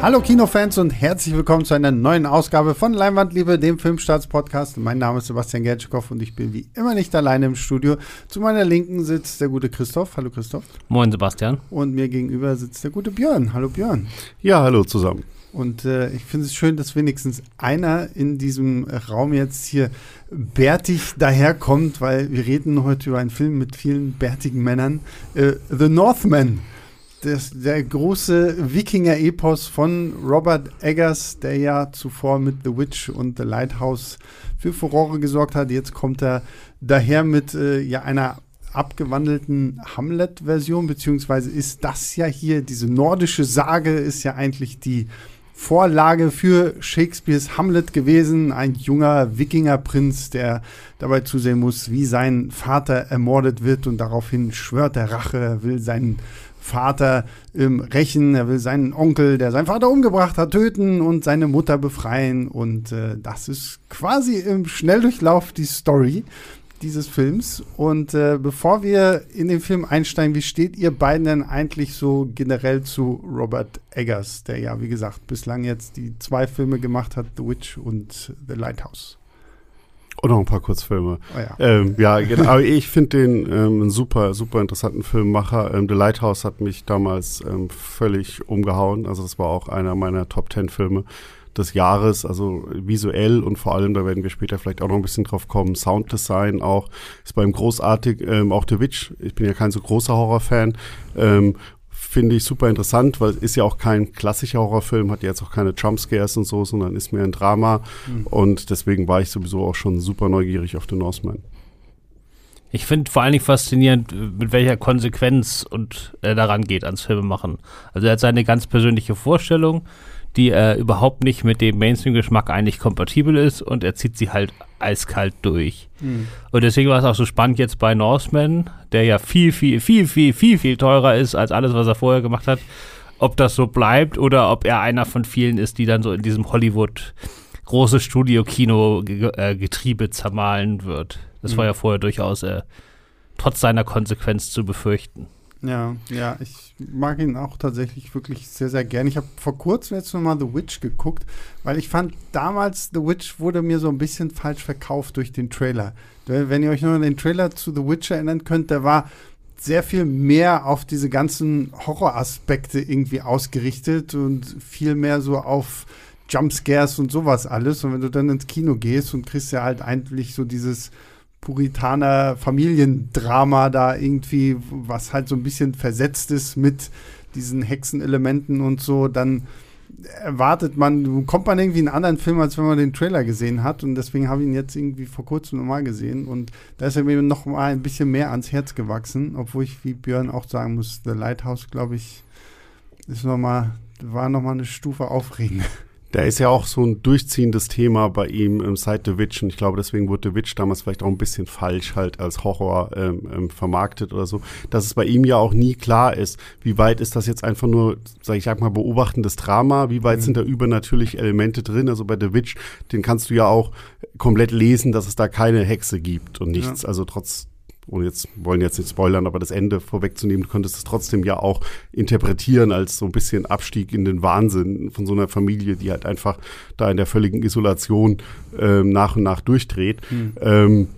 Hallo Kinofans und herzlich willkommen zu einer neuen Ausgabe von Leinwandliebe, dem Filmstarts-Podcast. Mein Name ist Sebastian Gertschikow und ich bin wie immer nicht alleine im Studio. Zu meiner Linken sitzt der gute Christoph. Hallo Christoph. Moin Sebastian. Und mir gegenüber sitzt der gute Björn. Hallo Björn. Ja, hallo zusammen. Und äh, ich finde es schön, dass wenigstens einer in diesem Raum jetzt hier bärtig daherkommt, weil wir reden heute über einen Film mit vielen bärtigen Männern. Äh, The Northman das, der große Wikinger-Epos von Robert Eggers, der ja zuvor mit The Witch und The Lighthouse für Furore gesorgt hat. Jetzt kommt er daher mit äh, ja, einer abgewandelten Hamlet-Version, beziehungsweise ist das ja hier, diese nordische Sage ist ja eigentlich die Vorlage für Shakespeares Hamlet gewesen. Ein junger Wikingerprinz, der dabei zusehen muss, wie sein Vater ermordet wird und daraufhin schwört er Rache. Will seinen Vater ähm, rächen, er will seinen Onkel, der seinen Vater umgebracht hat, töten und seine Mutter befreien. Und äh, das ist quasi im Schnelldurchlauf die Story dieses Films. Und äh, bevor wir in den Film einsteigen, wie steht ihr beiden denn eigentlich so generell zu Robert Eggers, der ja, wie gesagt, bislang jetzt die zwei Filme gemacht hat, The Witch und The Lighthouse? Und noch ein paar Kurzfilme. Oh ja. Ähm, ja, genau. Aber ich finde den ähm, einen super, super interessanten Filmmacher. Ähm, The Lighthouse hat mich damals ähm, völlig umgehauen. Also das war auch einer meiner Top Ten Filme des Jahres, also visuell und vor allem, da werden wir später vielleicht auch noch ein bisschen drauf kommen, Sounddesign auch, ist beim großartig, ähm, auch The Witch, ich bin ja kein so großer Horrorfan, ähm, finde ich super interessant, weil es ist ja auch kein klassischer Horrorfilm, hat jetzt auch keine Jumpscares und so, sondern ist mehr ein Drama. Mhm. Und deswegen war ich sowieso auch schon super neugierig auf The Northman. Ich finde vor allen Dingen faszinierend, mit welcher Konsequenz und er daran geht ans Filmemachen. Also er hat seine ganz persönliche Vorstellung, die äh, überhaupt nicht mit dem Mainstream-Geschmack eigentlich kompatibel ist und er zieht sie halt eiskalt durch. Mhm. Und deswegen war es auch so spannend jetzt bei Norseman, der ja viel, viel, viel, viel, viel, viel teurer ist als alles, was er vorher gemacht hat, ob das so bleibt oder ob er einer von vielen ist, die dann so in diesem Hollywood große Studio-Kino-Getriebe äh, zermahlen wird. Das mhm. war ja vorher durchaus äh, trotz seiner Konsequenz zu befürchten. Ja, ja, ich mag ihn auch tatsächlich wirklich sehr, sehr gern. Ich habe vor kurzem jetzt nochmal The Witch geguckt, weil ich fand, damals The Witch wurde mir so ein bisschen falsch verkauft durch den Trailer. Wenn ihr euch noch an den Trailer zu The Witch erinnern könnt, der war sehr viel mehr auf diese ganzen Horroraspekte irgendwie ausgerichtet und viel mehr so auf Jumpscares und sowas alles. Und wenn du dann ins Kino gehst und kriegst ja halt eigentlich so dieses Puritaner Familiendrama da irgendwie, was halt so ein bisschen versetzt ist mit diesen Hexenelementen und so, dann erwartet man, kommt man irgendwie in einen anderen Film, als wenn man den Trailer gesehen hat. Und deswegen habe ich ihn jetzt irgendwie vor kurzem nochmal gesehen. Und da ist er mir noch mal ein bisschen mehr ans Herz gewachsen, obwohl ich, wie Björn auch sagen muss, The Lighthouse, glaube ich, ist noch mal, war nochmal eine Stufe aufregend. Da ist ja auch so ein durchziehendes Thema bei ihm im Side The Witch. Und ich glaube, deswegen wurde The Witch damals vielleicht auch ein bisschen falsch halt als Horror ähm, ähm, vermarktet oder so, dass es bei ihm ja auch nie klar ist, wie weit ist das jetzt einfach nur, sag ich sag mal, beobachtendes Drama, wie weit mhm. sind da übernatürliche Elemente drin, also bei The Witch, den kannst du ja auch komplett lesen, dass es da keine Hexe gibt und nichts, ja. also trotz ohne jetzt, wollen jetzt nicht spoilern, aber das Ende vorwegzunehmen, du konntest es trotzdem ja auch interpretieren als so ein bisschen Abstieg in den Wahnsinn von so einer Familie, die halt einfach da in der völligen Isolation ähm, nach und nach durchdreht. Mhm. Ähm,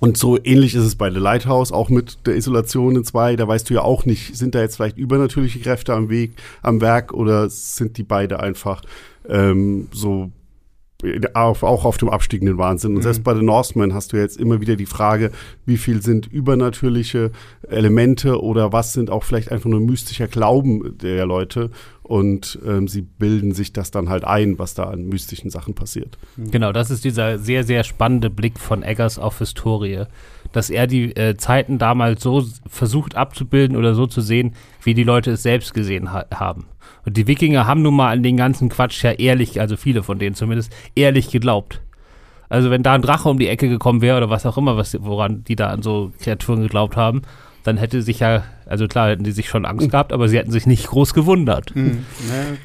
und so ähnlich ist es bei The Lighthouse, auch mit der Isolation in zwei. Da weißt du ja auch nicht, sind da jetzt vielleicht übernatürliche Kräfte am Weg, am Werk oder sind die beide einfach ähm, so auf, auch auf dem abstiegenden Wahnsinn. Und mhm. selbst bei The Norseman hast du jetzt immer wieder die Frage, wie viel sind übernatürliche Elemente oder was sind auch vielleicht einfach nur mystischer Glauben der Leute. Und ähm, sie bilden sich das dann halt ein, was da an mystischen Sachen passiert. Mhm. Genau, das ist dieser sehr, sehr spannende Blick von Eggers auf Historie. Dass er die äh, Zeiten damals so versucht abzubilden oder so zu sehen, wie die Leute es selbst gesehen ha haben. Und die Wikinger haben nun mal an den ganzen Quatsch ja ehrlich, also viele von denen zumindest, ehrlich geglaubt. Also wenn da ein Drache um die Ecke gekommen wäre oder was auch immer, was, woran die da an so Kreaturen geglaubt haben, dann hätte sich ja, also klar, hätten die sich schon Angst gehabt, aber sie hätten sich nicht groß gewundert. Mhm.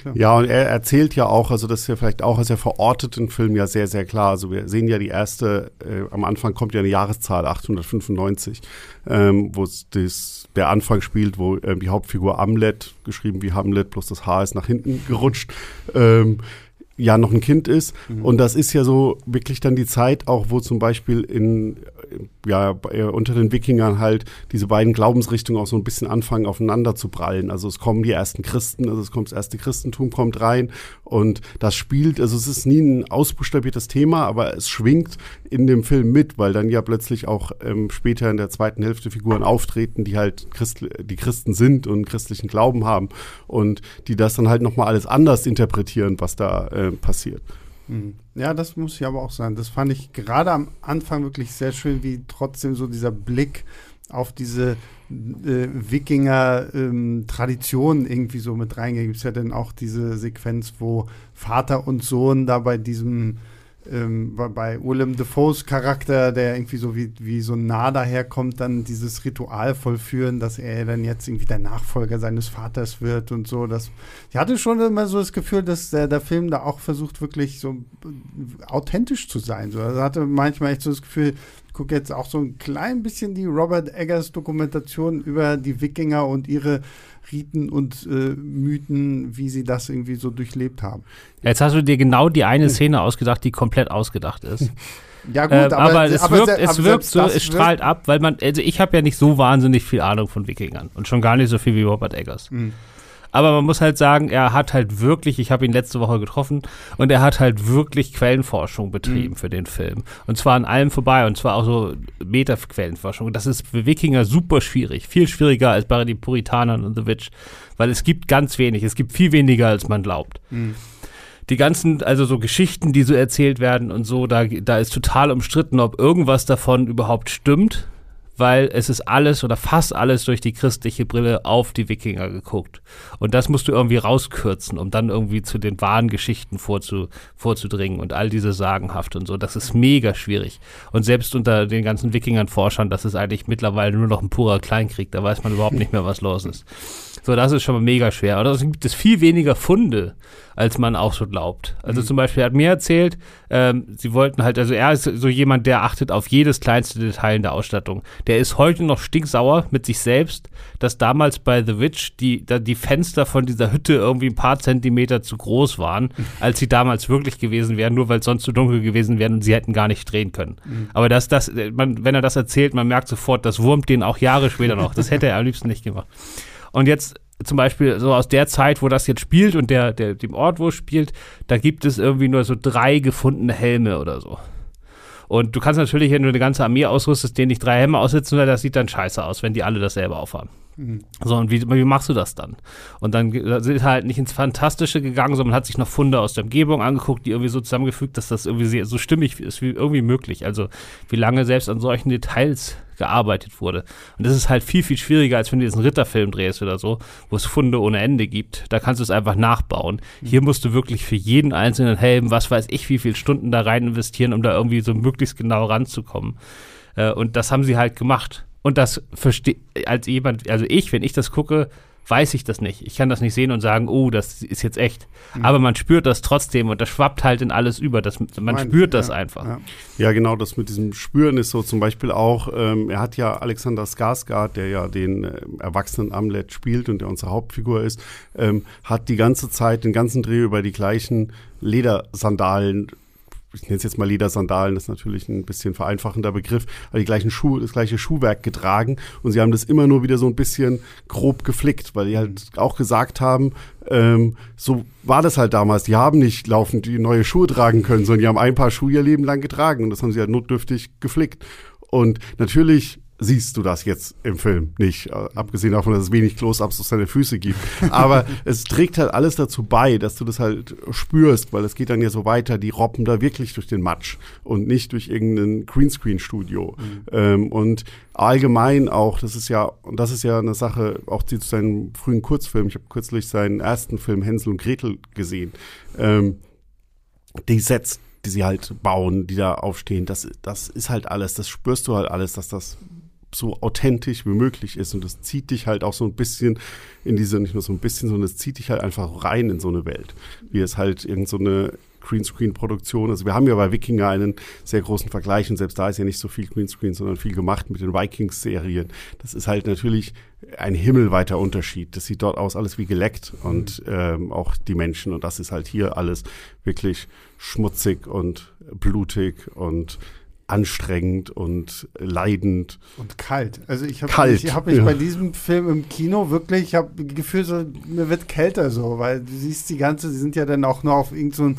Ja, ja, und er erzählt ja auch, also das ist ja vielleicht auch als er verortet im Film ja sehr, sehr klar. Also wir sehen ja die erste, äh, am Anfang kommt ja eine Jahreszahl, 895, ähm, wo das, der Anfang spielt, wo ähm, die Hauptfigur Amlet, geschrieben wie Hamlet, bloß das Haar ist nach hinten gerutscht, ähm, ja noch ein Kind ist. Mhm. Und das ist ja so wirklich dann die Zeit auch, wo zum Beispiel in ja, äh, unter den Wikingern halt diese beiden Glaubensrichtungen auch so ein bisschen anfangen aufeinander zu prallen. Also es kommen die ersten Christen, also es kommt das erste Christentum kommt rein und das spielt, also es ist nie ein ausbuchstabiertes Thema, aber es schwingt in dem Film mit, weil dann ja plötzlich auch ähm, später in der zweiten Hälfte Figuren auftreten, die halt Christ, die Christen sind und christlichen Glauben haben und die das dann halt nochmal alles anders interpretieren, was da äh, passiert. Mhm. Ja, das muss ich aber auch sagen. Das fand ich gerade am Anfang wirklich sehr schön, wie trotzdem so dieser Blick auf diese äh, Wikinger-Tradition ähm, irgendwie so mit reingeht. Gibt es ja dann auch diese Sequenz, wo Vater und Sohn da bei diesem ähm, bei Willem Defoes Charakter, der irgendwie so wie, wie so nah daherkommt, dann dieses Ritual vollführen, dass er dann jetzt irgendwie der Nachfolger seines Vaters wird und so. Das, ich hatte schon immer so das Gefühl, dass der, der Film da auch versucht, wirklich so authentisch zu sein. So, also hatte manchmal echt so das Gefühl, gucke jetzt auch so ein klein bisschen die Robert Eggers Dokumentation über die Wikinger und ihre Riten und äh, Mythen, wie sie das irgendwie so durchlebt haben. Jetzt hast du dir genau die eine Szene ausgedacht, die komplett ausgedacht ist. Ja, gut, äh, aber, aber, es aber wirkt, es wirkt so, es strahlt ab, weil man, also ich habe ja nicht so wahnsinnig viel Ahnung von Wikingern und schon gar nicht so viel wie Robert Eggers. Mhm. Aber man muss halt sagen, er hat halt wirklich, ich habe ihn letzte Woche getroffen und er hat halt wirklich Quellenforschung betrieben mhm. für den Film. Und zwar an allem vorbei und zwar auch so Meta-Quellenforschung. Das ist für Wikinger super schwierig. Viel schwieriger als bei den Puritanern und The Witch. Weil es gibt ganz wenig. Es gibt viel weniger, als man glaubt. Mhm die ganzen, also so Geschichten, die so erzählt werden und so, da, da ist total umstritten, ob irgendwas davon überhaupt stimmt weil es ist alles oder fast alles durch die christliche Brille auf die Wikinger geguckt. Und das musst du irgendwie rauskürzen, um dann irgendwie zu den wahren Geschichten vorzu, vorzudringen und all diese sagenhaft und so. Das ist mega schwierig. Und selbst unter den ganzen Wikingern-Forschern, das ist eigentlich mittlerweile nur noch ein purer Kleinkrieg. Da weiß man überhaupt nicht mehr, was los ist. So, das ist schon mal mega schwer. Oder es gibt es viel weniger Funde, als man auch so glaubt. Also mhm. zum Beispiel hat mir erzählt, ähm, sie wollten halt, also er ist so jemand, der achtet auf jedes kleinste Detail in der Ausstattung. Der ist heute noch stinksauer mit sich selbst, dass damals bei The Witch die, da die Fenster von dieser Hütte irgendwie ein paar Zentimeter zu groß waren, als sie damals wirklich gewesen wären, nur weil es sonst zu dunkel gewesen wären und sie hätten gar nicht drehen können. Mhm. Aber dass das, man, wenn er das erzählt, man merkt sofort, das wurmt den auch Jahre später noch. Das hätte er am liebsten nicht gemacht. Und jetzt zum Beispiel so aus der Zeit, wo das jetzt spielt und der, der, dem Ort, wo es spielt, da gibt es irgendwie nur so drei gefundene Helme oder so. Und du kannst natürlich, wenn du eine ganze Armee ausrüstest, denen nicht drei Helme aussetzen, das sieht dann scheiße aus, wenn die alle dasselbe aufhaben. Mhm. So, und wie, wie machst du das dann? Und dann sind halt nicht ins Fantastische gegangen, sondern hat sich noch Funde aus der Umgebung angeguckt, die irgendwie so zusammengefügt, dass das irgendwie so stimmig ist wie irgendwie möglich. Also wie lange selbst an solchen Details gearbeitet wurde. Und das ist halt viel, viel schwieriger, als wenn du jetzt einen Ritterfilm drehst oder so, wo es Funde ohne Ende gibt. Da kannst du es einfach nachbauen. Mhm. Hier musst du wirklich für jeden einzelnen Helm, was weiß ich, wie viele Stunden da rein investieren, um da irgendwie so möglichst genau ranzukommen. Äh, und das haben sie halt gemacht. Und das verstehe, als jemand, also ich, wenn ich das gucke, weiß ich das nicht. Ich kann das nicht sehen und sagen, oh, das ist jetzt echt. Mhm. Aber man spürt das trotzdem und das schwappt halt in alles über. Das, man Meint, spürt das einfach. Ja. ja. genau, das mit diesem Spüren ist so zum Beispiel auch, ähm, er hat ja Alexander Skarsgård, der ja den äh, erwachsenen Amlet spielt und der unsere Hauptfigur ist, ähm, hat die ganze Zeit, den ganzen Dreh über die gleichen Ledersandalen ich nenne es jetzt mal Ledersandalen, das ist natürlich ein bisschen vereinfachender Begriff, aber die gleichen Schuhe, das gleiche Schuhwerk getragen und sie haben das immer nur wieder so ein bisschen grob geflickt, weil die halt auch gesagt haben, ähm, so war das halt damals. Die haben nicht laufend die neue Schuhe tragen können, sondern die haben ein paar Schuhe ihr Leben lang getragen und das haben sie halt notdürftig geflickt. Und natürlich siehst du das jetzt im Film nicht, äh, abgesehen davon, dass es wenig Close-ups auf seine Füße gibt. Aber es trägt halt alles dazu bei, dass du das halt spürst, weil es geht dann ja so weiter, die robben da wirklich durch den Matsch und nicht durch irgendein Greenscreen-Studio. Mhm. Ähm, und allgemein auch, das ist ja, und das ist ja eine Sache, auch zu seinen frühen Kurzfilmen, ich habe kürzlich seinen ersten Film Hänsel und Gretel gesehen, ähm, die Sets, die sie halt bauen, die da aufstehen, das, das ist halt alles, das spürst du halt alles, dass das so authentisch wie möglich ist. Und das zieht dich halt auch so ein bisschen in diese, nicht nur so ein bisschen, sondern es zieht dich halt einfach rein in so eine Welt. Wie es halt irgend so eine Greenscreen-Produktion. Also wir haben ja bei Wikinger einen sehr großen Vergleich und selbst da ist ja nicht so viel Greenscreen, sondern viel gemacht mit den Vikings-Serien. Das ist halt natürlich ein himmelweiter Unterschied. Das sieht dort aus alles wie geleckt und ähm, auch die Menschen und das ist halt hier alles wirklich schmutzig und blutig und anstrengend und leidend. Und kalt. Also ich habe Kalt, ich hab mich ja. bei diesem Film im Kino wirklich, ich habe das Gefühl, so, mir wird kälter so, weil du siehst die ganze, die sind ja dann auch nur auf irgend so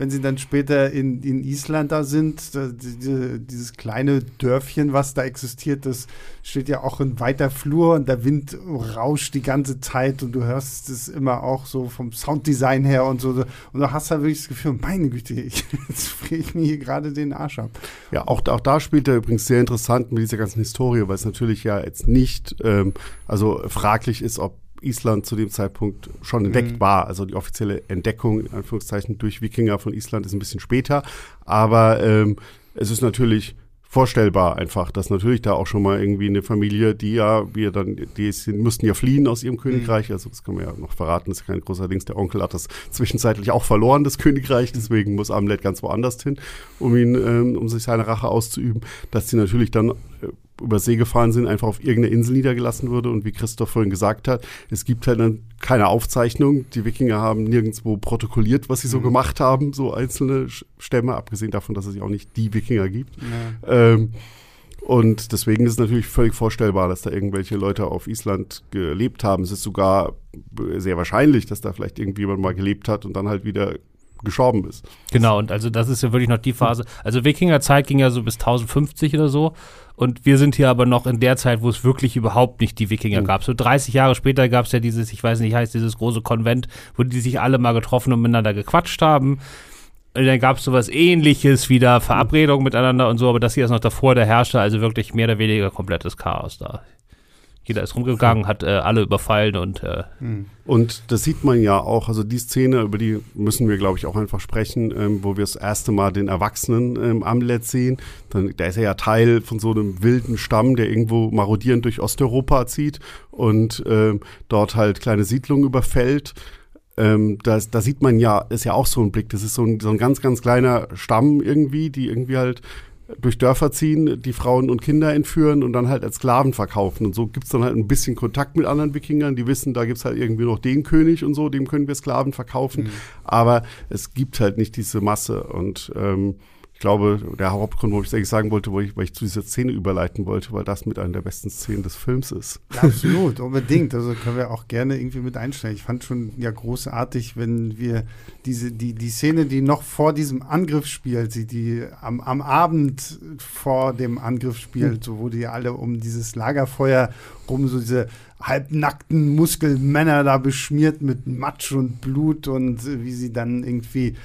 wenn sie dann später in, in Island da sind, da, die, dieses kleine Dörfchen, was da existiert, das steht ja auch in weiter Flur und der Wind rauscht die ganze Zeit und du hörst es immer auch so vom Sounddesign her und so. Und du hast halt wirklich das Gefühl, meine Güte, ich, jetzt friere ich mir hier gerade den Arsch ab. Ja, auch, auch da spielt er übrigens sehr interessant mit dieser ganzen Historie, weil es natürlich ja jetzt nicht, ähm, also fraglich ist, ob Island zu dem Zeitpunkt schon entdeckt Mhm. war. Also die offizielle Entdeckung, in Anführungszeichen, durch Wikinger von Island ist ein bisschen später. Aber ähm, es ist natürlich vorstellbar einfach, dass natürlich da auch schon mal irgendwie eine Familie, die ja, wir dann, die mussten ja fliehen aus ihrem Königreich, also das kann man ja noch verraten, das ist kein großer Dings, der Onkel hat das zwischenzeitlich auch verloren, das Königreich, deswegen muss Amlet ganz woanders hin, um ihn, ähm, um sich seine Rache auszuüben, dass sie natürlich dann äh, über See gefahren sind, einfach auf irgendeine Insel niedergelassen wurde. Und wie Christoph vorhin gesagt hat, es gibt halt dann keine Aufzeichnung. Die Wikinger haben nirgendwo protokolliert, was sie so gemacht haben, so einzelne Stämme, abgesehen davon, dass es ja auch nicht die Wikinger gibt. Ähm, und deswegen ist es natürlich völlig vorstellbar, dass da irgendwelche Leute auf Island gelebt haben. Es ist sogar sehr wahrscheinlich, dass da vielleicht irgendjemand mal gelebt hat und dann halt wieder gestorben ist. Genau, und also das ist ja wirklich noch die Phase. Also Wikingerzeit ging ja so bis 1050 oder so. Und wir sind hier aber noch in der Zeit, wo es wirklich überhaupt nicht die Wikinger Mhm. gab. So 30 Jahre später gab es ja dieses, ich weiß nicht, heißt dieses große Konvent, wo die sich alle mal getroffen und miteinander gequatscht haben. Und dann gab es sowas ähnliches, wieder Verabredungen miteinander und so, aber das hier ist noch davor, der herrschte also wirklich mehr oder weniger komplettes Chaos da. Jeder ist rumgegangen, hat äh, alle überfallen und äh, Und das sieht man ja auch, also die Szene, über die müssen wir, glaube ich, auch einfach sprechen, ähm, wo wir das erste Mal den Erwachsenen ähm, Amlet sehen. Dann, da ist ja Teil von so einem wilden Stamm, der irgendwo marodierend durch Osteuropa zieht und ähm, dort halt kleine Siedlungen überfällt. Ähm, das, da sieht man ja, ist ja auch so ein Blick, das ist so ein, so ein ganz, ganz kleiner Stamm irgendwie, die irgendwie halt durch Dörfer ziehen, die Frauen und Kinder entführen und dann halt als Sklaven verkaufen. Und so gibt's dann halt ein bisschen Kontakt mit anderen Wikingern, die wissen, da gibt's halt irgendwie noch den König und so, dem können wir Sklaven verkaufen. Aber es gibt halt nicht diese Masse. Und ähm, ich glaube, der Hauptgrund, wo ich eigentlich sagen wollte, wo ich, weil ich zu dieser Szene überleiten wollte, weil das mit einer der besten Szenen des Films ist. Ja, absolut, unbedingt. Also können wir auch gerne irgendwie mit einstellen. Ich fand schon ja großartig, wenn wir diese, die, die Szene, die noch vor diesem Angriff spielt, die, die am, am Abend vor dem Angriff spielt, so wo die alle um dieses Lagerfeuer rum, so diese halbnackten Muskelmänner da beschmiert mit Matsch und Blut und wie sie dann irgendwie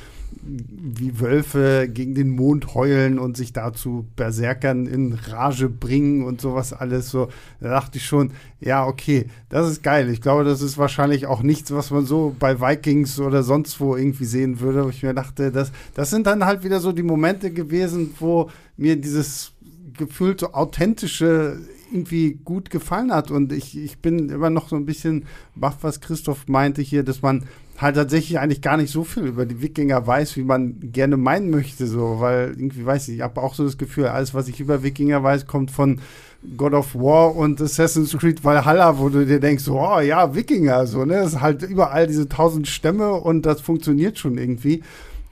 wie Wölfe gegen den Mond heulen und sich dazu Berserkern in Rage bringen und sowas alles so. Da dachte ich schon, ja, okay, das ist geil. Ich glaube, das ist wahrscheinlich auch nichts, was man so bei Vikings oder sonst wo irgendwie sehen würde. Wo ich mir dachte, das, das sind dann halt wieder so die Momente gewesen, wo mir dieses gefühlt so authentische irgendwie gut gefallen hat. Und ich, ich bin immer noch so ein bisschen baff, was Christoph meinte hier, dass man halt tatsächlich eigentlich gar nicht so viel über die Wikinger weiß, wie man gerne meinen möchte, so, weil irgendwie weiß ich, ich habe auch so das Gefühl, alles, was ich über Wikinger weiß, kommt von God of War und Assassin's Creed Valhalla, wo du dir denkst, oh ja, Wikinger, so, ne, es ist halt überall diese tausend Stämme und das funktioniert schon irgendwie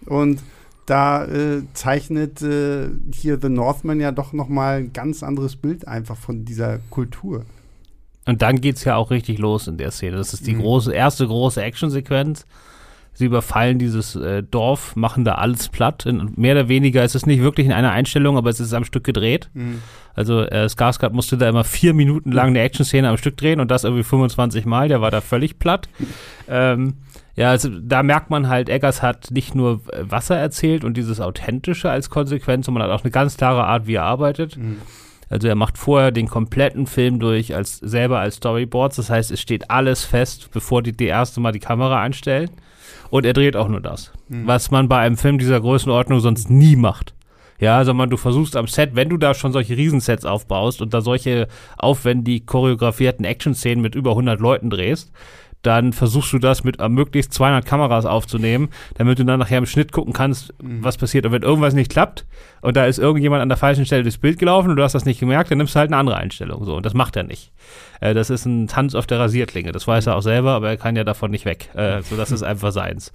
und da äh, zeichnet äh, hier The Northman ja doch noch mal ein ganz anderes Bild einfach von dieser Kultur. Und dann geht's ja auch richtig los in der Szene. Das ist die große, erste große Actionsequenz. Sie überfallen dieses äh, Dorf, machen da alles platt. In, mehr oder weniger ist es nicht wirklich in einer Einstellung, aber es ist am Stück gedreht. Also äh, Skarsgård musste da immer vier Minuten lang eine Action-Szene am Stück drehen und das irgendwie 25 Mal. Der war da völlig platt. ähm, ja, also da merkt man halt, Eggers hat nicht nur äh, Wasser erzählt und dieses Authentische als Konsequenz, sondern hat auch eine ganz klare Art, wie er arbeitet. Also er macht vorher den kompletten Film durch als selber als Storyboards. Das heißt, es steht alles fest, bevor die die erste Mal die Kamera einstellen. Und er dreht auch nur das, was man bei einem Film dieser Größenordnung sonst nie macht. Ja, sondern du versuchst am Set, wenn du da schon solche Riesensets aufbaust und da solche aufwendig choreografierten Action-Szenen mit über 100 Leuten drehst, dann versuchst du das mit äh, möglichst 200 Kameras aufzunehmen, damit du dann nachher im Schnitt gucken kannst, mhm. was passiert. Und wenn irgendwas nicht klappt und da ist irgendjemand an der falschen Stelle durchs Bild gelaufen und du hast das nicht gemerkt, dann nimmst du halt eine andere Einstellung. So, und das macht er nicht. Äh, das ist ein Tanz auf der Rasierklinge. Das weiß er auch selber, aber er kann ja davon nicht weg. Äh, so, das ist einfach seins.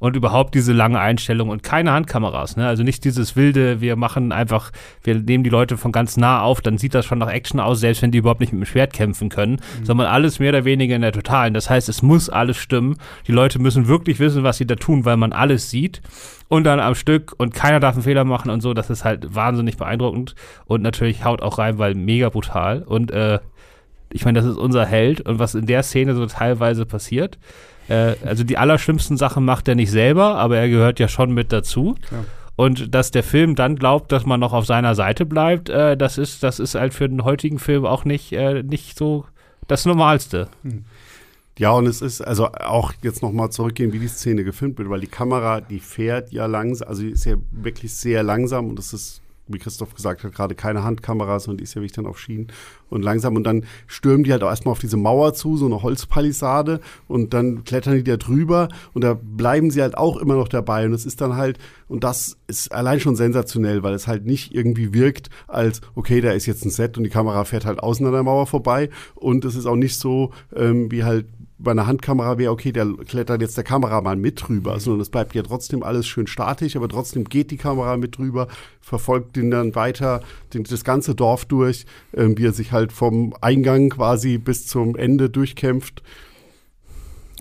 Und überhaupt diese lange Einstellung und keine Handkameras. Ne? Also nicht dieses wilde, wir machen einfach, wir nehmen die Leute von ganz nah auf, dann sieht das schon nach Action aus, selbst wenn die überhaupt nicht mit dem Schwert kämpfen können, mhm. sondern alles mehr oder weniger in der Totalen. Das heißt, es muss alles stimmen. Die Leute müssen wirklich wissen, was sie da tun, weil man alles sieht und dann am Stück und keiner darf einen Fehler machen und so. Das ist halt wahnsinnig beeindruckend und natürlich haut auch rein, weil mega brutal und äh, ich meine, das ist unser Held und was in der Szene so teilweise passiert. Äh, also die allerschlimmsten Sachen macht er nicht selber, aber er gehört ja schon mit dazu. Ja. Und dass der Film dann glaubt, dass man noch auf seiner Seite bleibt, äh, das ist, das ist halt für den heutigen Film auch nicht, äh, nicht so das Normalste. Hm. Ja, und es ist also auch jetzt nochmal zurückgehen, wie die Szene gefilmt wird, weil die Kamera, die fährt ja langsam, also die ist ja wirklich sehr langsam und es ist wie Christoph gesagt hat, gerade keine Handkameras und die ist ja wirklich dann auf Schienen. Und langsam und dann stürmen die halt auch erstmal auf diese Mauer zu, so eine Holzpalisade und dann klettern die da drüber und da bleiben sie halt auch immer noch dabei. Und es ist dann halt, und das ist allein schon sensationell, weil es halt nicht irgendwie wirkt als, okay, da ist jetzt ein Set und die Kamera fährt halt außen an der Mauer vorbei. Und es ist auch nicht so, ähm, wie halt bei einer Handkamera wäre, okay, der klettert jetzt der Kameramann mit drüber, mhm. sondern es bleibt ja trotzdem alles schön statisch, aber trotzdem geht die Kamera mit drüber, verfolgt ihn dann weiter, den, das ganze Dorf durch, ähm, wie er sich halt vom Eingang quasi bis zum Ende durchkämpft.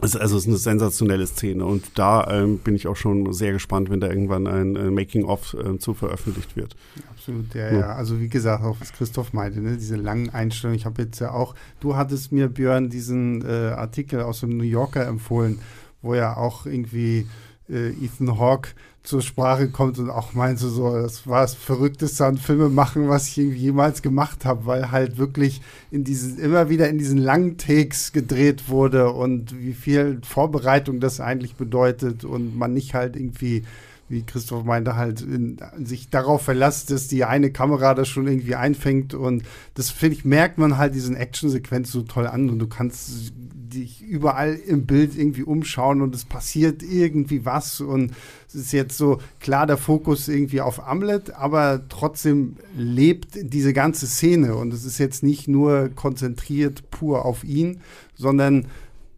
Also es ist eine sensationelle Szene und da ähm, bin ich auch schon sehr gespannt, wenn da irgendwann ein äh, Making-of äh, zu veröffentlicht wird. Absolut, ja, ja, ja. Also wie gesagt, auch was Christoph meinte, ne, diese langen Einstellungen. Ich habe jetzt ja auch, du hattest mir, Björn, diesen äh, Artikel aus dem New Yorker empfohlen, wo ja auch irgendwie äh, Ethan Hawke zur Sprache kommt und auch meinte so, das war das Verrückteste an Filme machen, was ich jemals gemacht habe, weil halt wirklich in diesen, immer wieder in diesen langen Takes gedreht wurde und wie viel Vorbereitung das eigentlich bedeutet und man nicht halt irgendwie wie Christoph meinte, halt in, sich darauf verlässt, dass die eine Kamera das schon irgendwie einfängt. Und das finde ich, merkt man halt diesen Action-Sequenz so toll an. Und du kannst dich überall im Bild irgendwie umschauen und es passiert irgendwie was. Und es ist jetzt so klar der Fokus irgendwie auf Amlet, aber trotzdem lebt diese ganze Szene. Und es ist jetzt nicht nur konzentriert pur auf ihn, sondern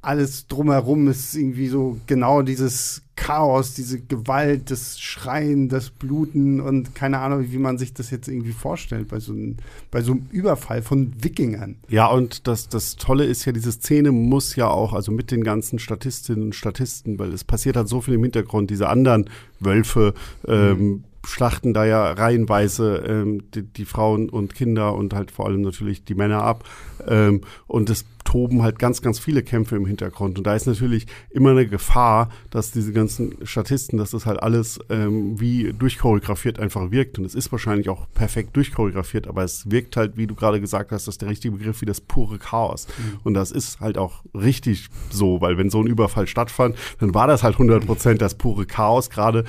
alles drumherum ist irgendwie so genau dieses Chaos, diese Gewalt, das Schreien, das Bluten und keine Ahnung, wie man sich das jetzt irgendwie vorstellt bei so einem, bei so einem Überfall von Wikingern. Ja, und das, das Tolle ist ja, diese Szene muss ja auch, also mit den ganzen Statistinnen und Statisten, weil es passiert halt so viel im Hintergrund, diese anderen Wölfe, ähm, mhm schlachten da ja reihenweise ähm, die, die, Frauen und Kinder und halt vor allem natürlich die Männer ab. Ähm, und es toben halt ganz, ganz viele Kämpfe im Hintergrund. Und da ist natürlich immer eine Gefahr, dass diese ganzen Statisten, dass das halt alles ähm, wie durchchoreografiert einfach wirkt. Und es ist wahrscheinlich auch perfekt durchchoreografiert, aber es wirkt halt, wie du gerade gesagt hast, das ist der richtige Begriff, wie das pure Chaos. Mhm. Und das ist halt auch richtig so, weil wenn so ein Überfall stattfand, dann war das halt 100 Prozent das pure Chaos, gerade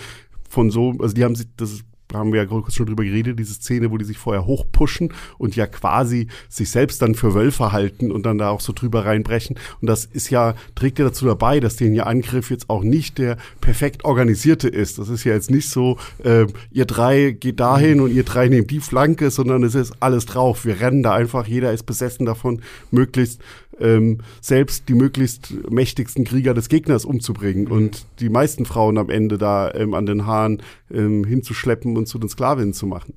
von so, also die haben sich, das haben wir ja kurz schon drüber geredet, diese Szene, wo die sich vorher hochpushen und ja quasi sich selbst dann für Wölfe halten und dann da auch so drüber reinbrechen. Und das ist ja, trägt ja dazu dabei, dass den ihr Angriff jetzt auch nicht der perfekt organisierte ist. Das ist ja jetzt nicht so, äh, ihr drei geht dahin und ihr drei nehmt die Flanke, sondern es ist alles drauf. Wir rennen da einfach, jeder ist besessen davon, möglichst ähm, selbst die möglichst mächtigsten Krieger des Gegners umzubringen mhm. und die meisten Frauen am Ende da ähm, an den Haaren ähm, hinzuschleppen und zu den Sklavinnen zu machen.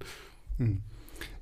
Mhm.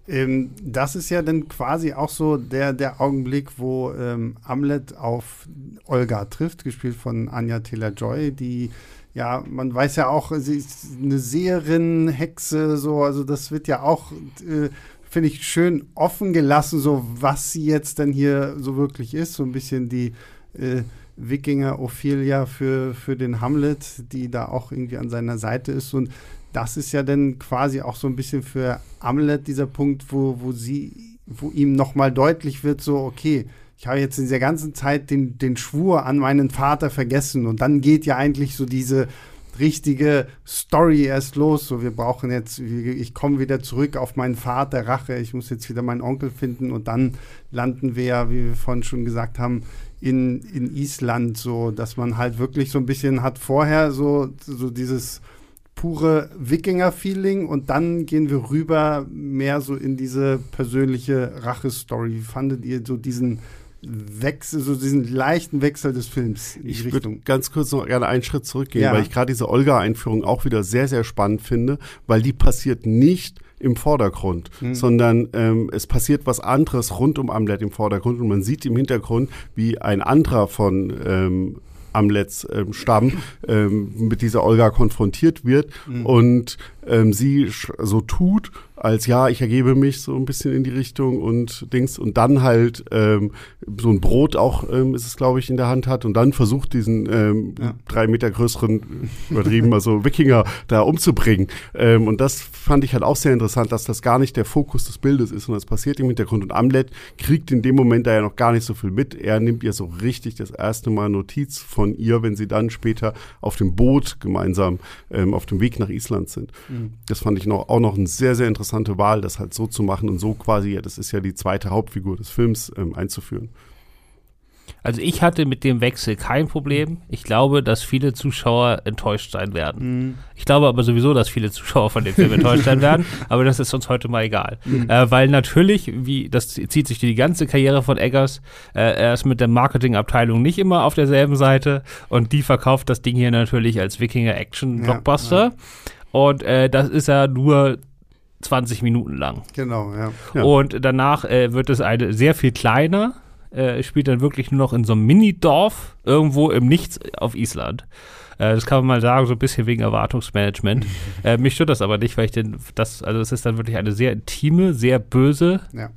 Ähm, das ist ja dann quasi auch so der, der Augenblick, wo ähm, Amlet auf Olga trifft, gespielt von Anja Taylor-Joy, die ja, man weiß ja auch, sie ist eine Seherin, Hexe, so, also das wird ja auch äh, finde ich, schön offen gelassen, so was sie jetzt denn hier so wirklich ist. So ein bisschen die äh, Wikinger Ophelia für, für den Hamlet, die da auch irgendwie an seiner Seite ist. Und das ist ja dann quasi auch so ein bisschen für Hamlet dieser Punkt, wo, wo sie, wo ihm nochmal deutlich wird, so, okay, ich habe jetzt in dieser ganzen Zeit den, den Schwur an meinen Vater vergessen. Und dann geht ja eigentlich so diese richtige Story erst los. So, wir brauchen jetzt, ich komme wieder zurück auf meinen der Rache, ich muss jetzt wieder meinen Onkel finden und dann landen wir ja, wie wir vorhin schon gesagt haben, in, in Island, so dass man halt wirklich so ein bisschen hat vorher so, so dieses pure Wikinger-Feeling und dann gehen wir rüber mehr so in diese persönliche Rache-Story. Wie fandet ihr so diesen Wechsel, so diesen leichten Wechsel des Films in die ich Richtung. würde ganz kurz noch gerne einen Schritt zurückgehen, ja. weil ich gerade diese Olga-Einführung auch wieder sehr, sehr spannend finde, weil die passiert nicht im Vordergrund, mhm. sondern ähm, es passiert was anderes rund um Amlet im Vordergrund und man sieht im Hintergrund, wie ein anderer von ähm, Amlets ähm, Stamm ähm, mit dieser Olga konfrontiert wird mhm. und ähm, sie so tut, als ja, ich ergebe mich so ein bisschen in die Richtung und Dings und dann halt ähm, so ein Brot auch ähm, ist es, glaube ich, in der Hand hat und dann versucht, diesen ähm, ja. drei Meter größeren, übertrieben, also Wikinger da umzubringen. Ähm, und das fand ich halt auch sehr interessant, dass das gar nicht der Fokus des Bildes ist, sondern es passiert im Hintergrund. Und Amlet kriegt in dem Moment da ja noch gar nicht so viel mit. Er nimmt ihr so richtig das erste Mal Notiz von ihr, wenn sie dann später auf dem Boot gemeinsam ähm, auf dem Weg nach Island sind. Mhm. Das fand ich noch, auch noch ein sehr, sehr interessantes interessante Wahl, das halt so zu machen und so quasi, das ist ja die zweite Hauptfigur des Films, ähm, einzuführen. Also ich hatte mit dem Wechsel kein Problem. Ich glaube, dass viele Zuschauer enttäuscht sein werden. Mhm. Ich glaube aber sowieso, dass viele Zuschauer von dem Film enttäuscht sein werden. Aber das ist uns heute mal egal. Mhm. Äh, weil natürlich, wie das zieht sich die ganze Karriere von Eggers, äh, er ist mit der Marketingabteilung nicht immer auf derselben Seite und die verkauft das Ding hier natürlich als Wikinger-Action-Blockbuster. Ja, ja. Und äh, das ist ja nur 20 Minuten lang. Genau, ja. ja. Und danach äh, wird es eine sehr viel kleiner, äh, spielt dann wirklich nur noch in so einem Mini-Dorf irgendwo im Nichts auf Island. Äh, das kann man mal sagen, so ein bisschen wegen Erwartungsmanagement. äh, mich stört das aber nicht, weil ich den, das, also es ist dann wirklich eine sehr intime, sehr böse ja.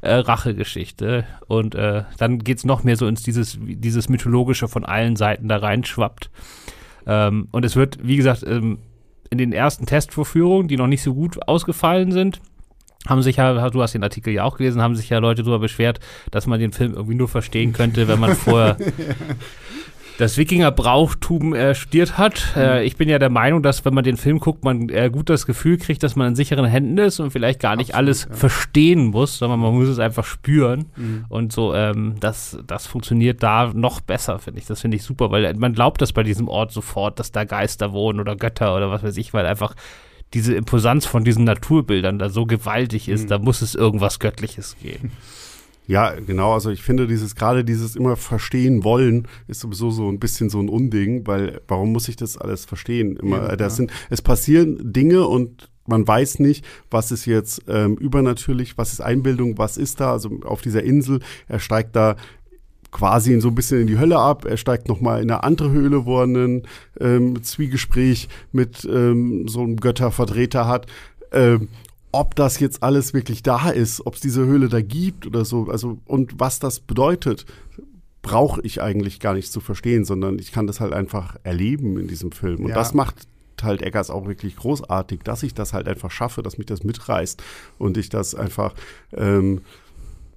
Äh, Rachegeschichte. Und äh, dann geht es noch mehr so ins dieses, dieses Mythologische von allen Seiten da reinschwappt. Ähm, und es wird, wie gesagt, ähm, in den ersten Testvorführungen, die noch nicht so gut ausgefallen sind, haben sich ja, du hast den Artikel ja auch gelesen, haben sich ja Leute darüber beschwert, dass man den Film irgendwie nur verstehen könnte, wenn man vorher das Wikinger-Brauchtum äh, studiert hat. Äh, mhm. ich bin ja der Meinung, dass wenn man den Film guckt, man äh, gut das Gefühl kriegt, dass man in sicheren Händen ist und vielleicht gar nicht Absolut, alles ja. verstehen muss, sondern man muss es einfach spüren. Mhm. Und so, ähm, das, das funktioniert da noch besser, finde ich. Das finde ich super, weil man glaubt das bei diesem Ort sofort, dass da Geister wohnen oder Götter oder was weiß ich, weil einfach diese Imposanz von diesen Naturbildern da so gewaltig ist, mhm. da muss es irgendwas Göttliches geben. Ja, genau. Also ich finde dieses, gerade dieses immer verstehen wollen, ist sowieso so ein bisschen so ein Unding, weil warum muss ich das alles verstehen? Immer, ja, das ja. sind, es passieren Dinge und man weiß nicht, was ist jetzt ähm, übernatürlich, was ist Einbildung, was ist da. Also auf dieser Insel, er steigt da quasi so ein bisschen in die Hölle ab. Er steigt nochmal in eine andere Höhle, wo er ein ähm, Zwiegespräch mit ähm, so einem Göttervertreter hat. Ähm, ob das jetzt alles wirklich da ist, ob es diese Höhle da gibt oder so, also und was das bedeutet, brauche ich eigentlich gar nicht zu verstehen, sondern ich kann das halt einfach erleben in diesem Film. Und ja. das macht halt Eggers auch wirklich großartig, dass ich das halt einfach schaffe, dass mich das mitreißt und ich das einfach ähm,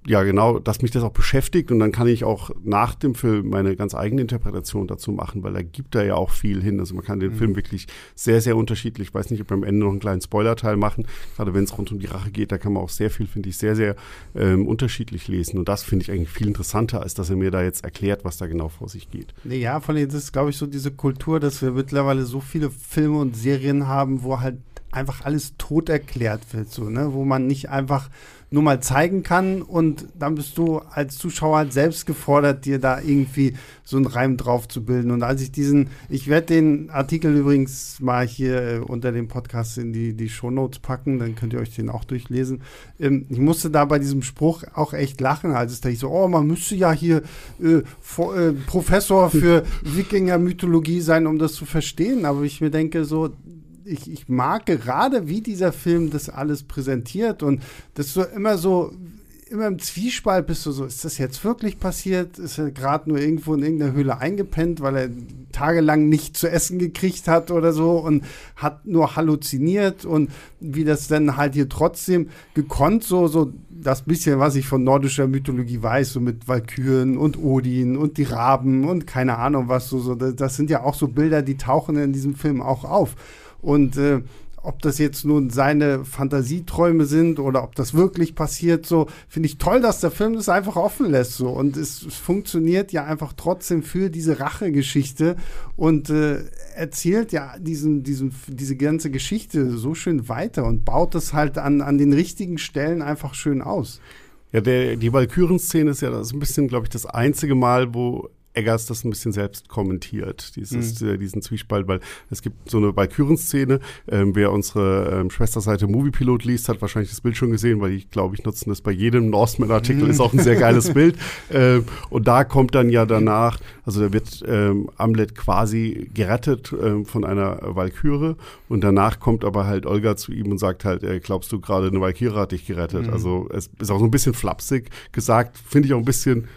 ja, genau, dass mich das auch beschäftigt und dann kann ich auch nach dem Film meine ganz eigene Interpretation dazu machen, weil da gibt er ja auch viel hin. Also man kann den mhm. Film wirklich sehr, sehr unterschiedlich, ich weiß nicht, ob wir am Ende noch einen kleinen Spoilerteil machen, gerade wenn es rund um die Rache geht, da kann man auch sehr viel, finde ich, sehr, sehr ähm, unterschiedlich lesen und das finde ich eigentlich viel interessanter, als dass er mir da jetzt erklärt, was da genau vor sich geht. Nee, ja, von allem ist, glaube ich, so diese Kultur, dass wir mittlerweile so viele Filme und Serien haben, wo halt einfach alles tot erklärt wird, so, ne? wo man nicht einfach nur mal zeigen kann und dann bist du als Zuschauer halt selbst gefordert, dir da irgendwie so einen Reim drauf zu bilden. Und als ich diesen, ich werde den Artikel übrigens mal hier äh, unter dem Podcast in die, die Shownotes packen, dann könnt ihr euch den auch durchlesen. Ähm, ich musste da bei diesem Spruch auch echt lachen, als es da ich so, oh, man müsste ja hier äh, vor, äh, Professor für Wikinger-Mythologie sein, um das zu verstehen. Aber ich mir denke so, ich, ich mag gerade, wie dieser Film das alles präsentiert und das so immer so immer im Zwiespalt bist du so, ist das jetzt wirklich passiert? Ist er gerade nur irgendwo in irgendeiner Höhle eingepennt, weil er tagelang nicht zu essen gekriegt hat oder so und hat nur halluziniert und wie das dann halt hier trotzdem gekonnt, so, so das bisschen, was ich von nordischer Mythologie weiß, so mit Valkyren und Odin und die Raben und keine Ahnung was, so, so das sind ja auch so Bilder, die tauchen in diesem Film auch auf. Und äh, ob das jetzt nun seine Fantasieträume sind oder ob das wirklich passiert, so finde ich toll, dass der Film das einfach offen lässt so und es, es funktioniert ja einfach trotzdem für diese Rachegeschichte und äh, erzählt ja diesen, diesen, diese ganze Geschichte so schön weiter und baut es halt an, an den richtigen Stellen einfach schön aus. Ja, der, die Valkyren-Szene ist ja das ein bisschen, glaube ich, das einzige Mal, wo Eggers das ein bisschen selbst kommentiert, dieses, mhm. äh, diesen Zwiespalt, weil es gibt so eine Valkyren-Szene. Ähm, wer unsere ähm, Schwesterseite Moviepilot liest, hat wahrscheinlich das Bild schon gesehen, weil ich glaube, ich nutze das bei jedem Norseman-Artikel, mhm. ist auch ein sehr geiles Bild. Ähm, und da kommt dann ja danach, also da wird ähm, Amlet quasi gerettet ähm, von einer Valkyre und danach kommt aber halt Olga zu ihm und sagt halt, äh, glaubst du gerade, eine Valkyre hat dich gerettet? Mhm. Also es ist auch so ein bisschen flapsig gesagt, finde ich auch ein bisschen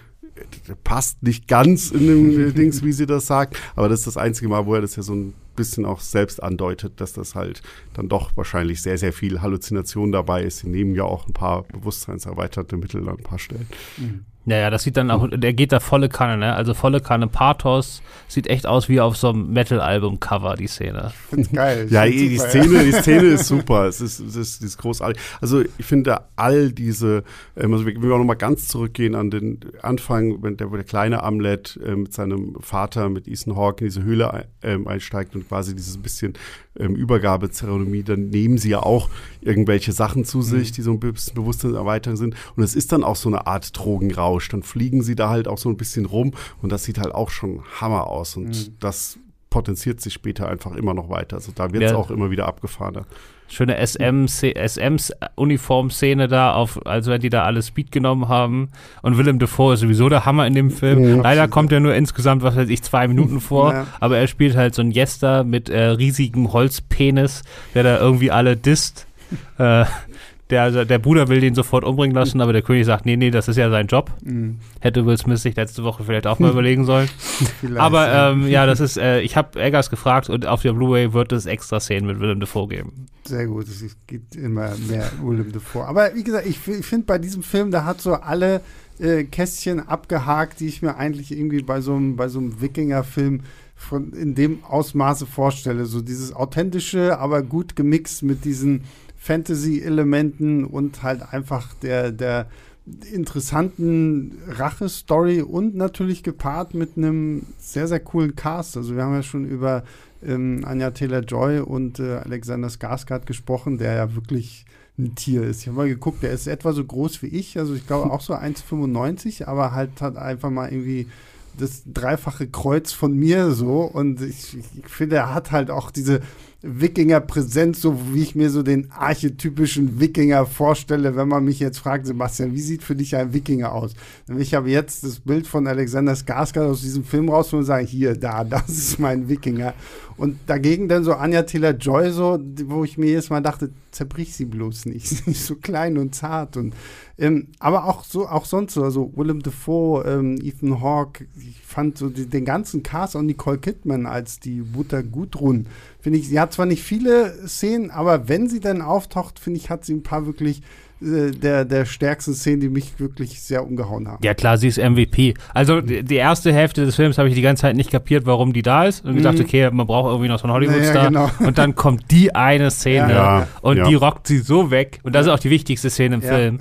passt nicht ganz in dem Dings, wie sie das sagt, aber das ist das einzige Mal, wo er das ja so ein bisschen auch selbst andeutet, dass das halt dann doch wahrscheinlich sehr, sehr viel Halluzination dabei ist. Sie nehmen ja auch ein paar bewusstseinserweiterte Mittel an ein paar Stellen. Mhm. Naja, das sieht dann auch, der geht da volle Kanne, ne? Also volle Kanne Pathos, sieht echt aus wie auf so einem Metal-Album-Cover, die Szene. Geil. ja, die super, Szene, die Szene ist super. Es ist, es ist, es ist großartig. Also ich finde all diese, ähm, also wir, wir auch nochmal ganz zurückgehen an den Anfang, wenn der, wo der kleine Amlet äh, mit seinem Vater, mit Ethan Hawke in diese Höhle äh, einsteigt und quasi dieses bisschen ähm, Übergabezeremonie, dann nehmen sie ja auch irgendwelche Sachen zu sich, mhm. die so ein bisschen Bewusstseinserweiterung sind. Und es ist dann auch so eine Art Drogenrausch. Dann fliegen sie da halt auch so ein bisschen rum und das sieht halt auch schon Hammer aus. Und mhm. das potenziert sich später einfach immer noch weiter. Also da wird es ja. auch immer wieder abgefahrener schöne SM-Uniform-Szene da, auf, also wenn die da alle Speed genommen haben. Und Willem Dafoe ist sowieso der Hammer in dem Film. Ja, Leider kommt er nur insgesamt, was weiß ich, zwei Minuten vor. Ja. Aber er spielt halt so ein Jester mit äh, riesigem Holzpenis, der da irgendwie alle disst. äh, der, also der Bruder will den sofort umbringen lassen, aber der König sagt, nee, nee, das ist ja sein Job. Mhm. Hätte Will Smith sich letzte Woche vielleicht auch mal überlegen sollen. aber ja. Ähm, ja, das ist, äh, ich habe Eggers gefragt und auf der Blu-ray wird es extra Szenen mit Willem Dafoe geben. Sehr gut, es gibt immer mehr Willem Dafoe. Aber wie gesagt, ich, ich finde bei diesem Film, da hat so alle äh, Kästchen abgehakt, die ich mir eigentlich irgendwie bei so einem, bei so einem Wikinger-Film von, in dem Ausmaße vorstelle. So dieses authentische, aber gut gemixt mit diesen Fantasy-Elementen und halt einfach der, der interessanten Rache-Story und natürlich gepaart mit einem sehr, sehr coolen Cast. Also wir haben ja schon über ähm, Anja Taylor-Joy und äh, Alexander Skarsgård gesprochen, der ja wirklich ein Tier ist. Ich habe mal geguckt, der ist etwa so groß wie ich, also ich glaube auch so 1,95, aber halt hat einfach mal irgendwie das dreifache Kreuz von mir so und ich, ich finde, er hat halt auch diese Wikinger-Präsenz, so wie ich mir so den archetypischen Wikinger vorstelle, wenn man mich jetzt fragt, Sebastian, wie sieht für dich ein Wikinger aus? Ich habe jetzt das Bild von Alexander Skarsgård aus diesem Film raus und sage, hier, da, das ist mein Wikinger. Und dagegen dann so Anja Taylor-Joy, so, wo ich mir jedes Mal dachte, zerbrich sie bloß nicht. Sie ist so klein und zart. Und, ähm, aber auch so, auch sonst so, also Willem Dafoe, ähm, Ethan Hawke, ich fand so die, den ganzen Cast und Nicole Kidman als die Mutter Gudrun, finde ich, sie hat zwar nicht viele Szenen, aber wenn sie dann auftaucht, finde ich, hat sie ein paar wirklich der, der stärksten Szenen, die mich wirklich sehr umgehauen haben. Ja klar, sie ist MVP. Also die erste Hälfte des Films habe ich die ganze Zeit nicht kapiert, warum die da ist. Und mhm. dachte, okay, man braucht irgendwie noch so einen Hollywood-Star. Ja, genau. Und dann kommt die eine Szene ja, und ja. die rockt sie so weg. Und das ist auch die wichtigste Szene im Film.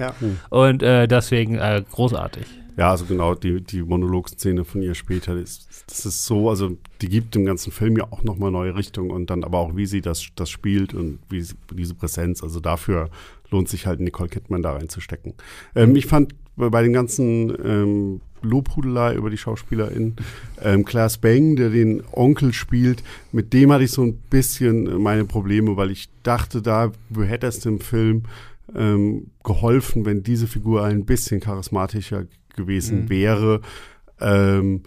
Und äh, deswegen äh, großartig. Ja, also genau, die, die Monologszene von ihr später, das, das ist so, also die gibt dem ganzen Film ja auch nochmal neue Richtung und dann aber auch, wie sie das, das spielt und wie sie, diese Präsenz, also dafür lohnt sich halt Nicole Kidman da reinzustecken. Ähm, ich fand bei den ganzen ähm, Lobhudelei über die Schauspielerin, ähm, Claire Bang, der den Onkel spielt, mit dem hatte ich so ein bisschen meine Probleme, weil ich dachte, da hätte es dem Film ähm, geholfen, wenn diese Figur ein bisschen charismatischer gewesen mhm. wäre. Ähm,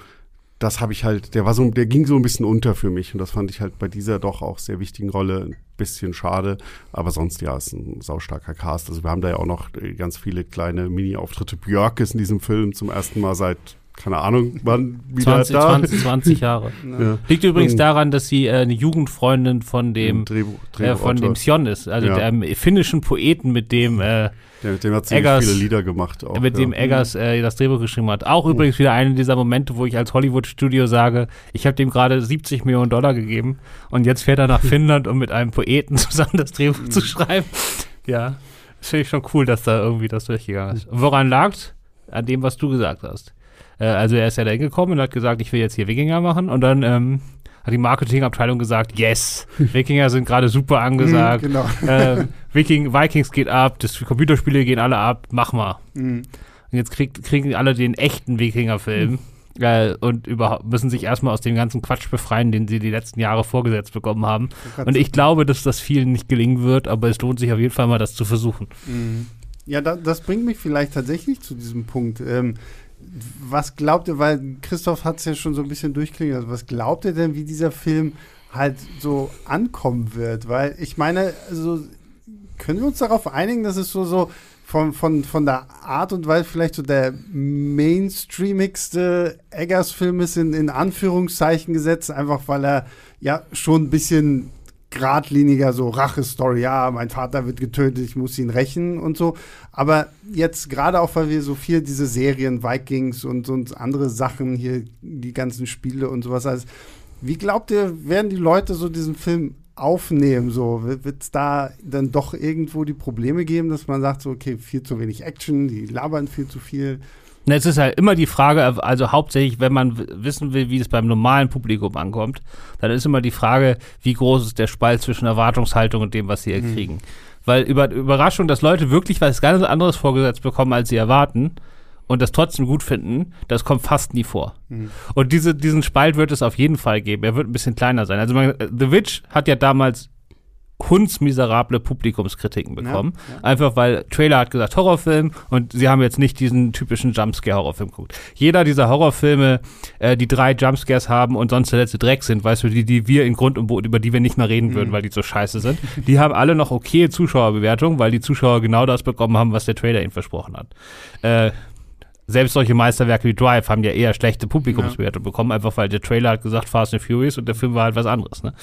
das habe ich halt, der war so, der ging so ein bisschen unter für mich und das fand ich halt bei dieser doch auch sehr wichtigen Rolle ein bisschen schade. Aber sonst ja, ist ein saustarker Cast. Also wir haben da ja auch noch äh, ganz viele kleine Mini-Auftritte. Björk ist in diesem Film zum ersten Mal seit keine Ahnung, wann wieder 20, da. 20, 20 Jahre. Ja. Liegt übrigens Mhm. daran, dass sie äh, eine Jugendfreundin von dem, Drehbuch, äh, von dem. Sion ist, also Ja. dem finnischen Poeten, mit dem äh, Ja, mit dem hat ziemlich Eggers- viele Lieder gemacht. Auch, mit ja. dem Eggers äh, das Drehbuch geschrieben hat. Auch übrigens wieder einer dieser Momente, wo ich als Hollywood-Studio sage, ich habe dem gerade 70 Millionen Dollar gegeben und jetzt fährt er nach Finnland, um mit einem Poeten zusammen das Drehbuch zu schreiben. Ja, das finde ich schon cool, dass da irgendwie das durchgegangen ist. Woran lag's? An dem, was du gesagt hast. Äh, also er ist ja da hingekommen und hat gesagt, ich will jetzt hier Wikinger machen und dann ähm, hat die Marketingabteilung gesagt, yes, Wikinger sind gerade super angesagt. Mhm, genau. äh, Viking, Vikings geht ab, das, Computerspiele gehen alle ab, mach mal. Mhm. Und jetzt kriegt, kriegen alle den echten Wikinger-Film äh, und überhaupt müssen sich erstmal aus dem ganzen Quatsch befreien, den sie die letzten Jahre vorgesetzt bekommen haben. Und ich glaube, dass das vielen nicht gelingen wird, aber es lohnt sich auf jeden Fall mal, das zu versuchen. Ja, da, das bringt mich vielleicht tatsächlich zu diesem Punkt. Ähm, was glaubt ihr, weil Christoph hat es ja schon so ein bisschen durchklingen lassen, was glaubt ihr denn, wie dieser Film halt so ankommen wird? Weil ich meine, also können wir uns darauf einigen, dass es so, so von, von, von der Art und Weise vielleicht so der mainstreamigste Eggers-Film ist, in, in Anführungszeichen gesetzt, einfach weil er ja schon ein bisschen geradliniger, so Rache-Story, ja, mein Vater wird getötet, ich muss ihn rächen und so. Aber jetzt gerade auch, weil wir so viel diese Serien, Vikings und, und andere Sachen hier, die ganzen Spiele und sowas, also wie glaubt ihr, werden die Leute so diesen Film aufnehmen? So, wird es da dann doch irgendwo die Probleme geben, dass man sagt, so, okay, viel zu wenig Action, die labern viel zu viel? Na, es ist halt immer die Frage, also hauptsächlich, wenn man wissen will, wie es beim normalen Publikum ankommt, dann ist immer die Frage, wie groß ist der Spalt zwischen Erwartungshaltung und dem, was sie hier kriegen. Weil über Überraschung, dass Leute wirklich was ganz anderes vorgesetzt bekommen, als sie erwarten und das trotzdem gut finden, das kommt fast nie vor. Und diese, diesen Spalt wird es auf jeden Fall geben. Er wird ein bisschen kleiner sein. Also man, The Witch hat ja damals hundsmiserable Publikumskritiken bekommen. Einfach weil Trailer hat gesagt Horrorfilm und sie haben jetzt nicht diesen typischen Jumpscare-Horrorfilm geguckt. Jeder dieser Horrorfilme, äh, die drei Jumpscares haben und sonst der letzte Dreck sind, weißt du, die, die wir in Grund und Boden, über die wir nicht mehr reden würden, weil die so scheiße sind, die haben alle noch okay Zuschauerbewertungen, weil die Zuschauer genau das bekommen haben, was der Trailer ihnen versprochen hat. Äh, selbst solche Meisterwerke wie Drive haben ja eher schlechte Publikumsbewertungen bekommen, einfach weil der Trailer hat gesagt Fast and Furious und der Film war halt was anderes. Ne?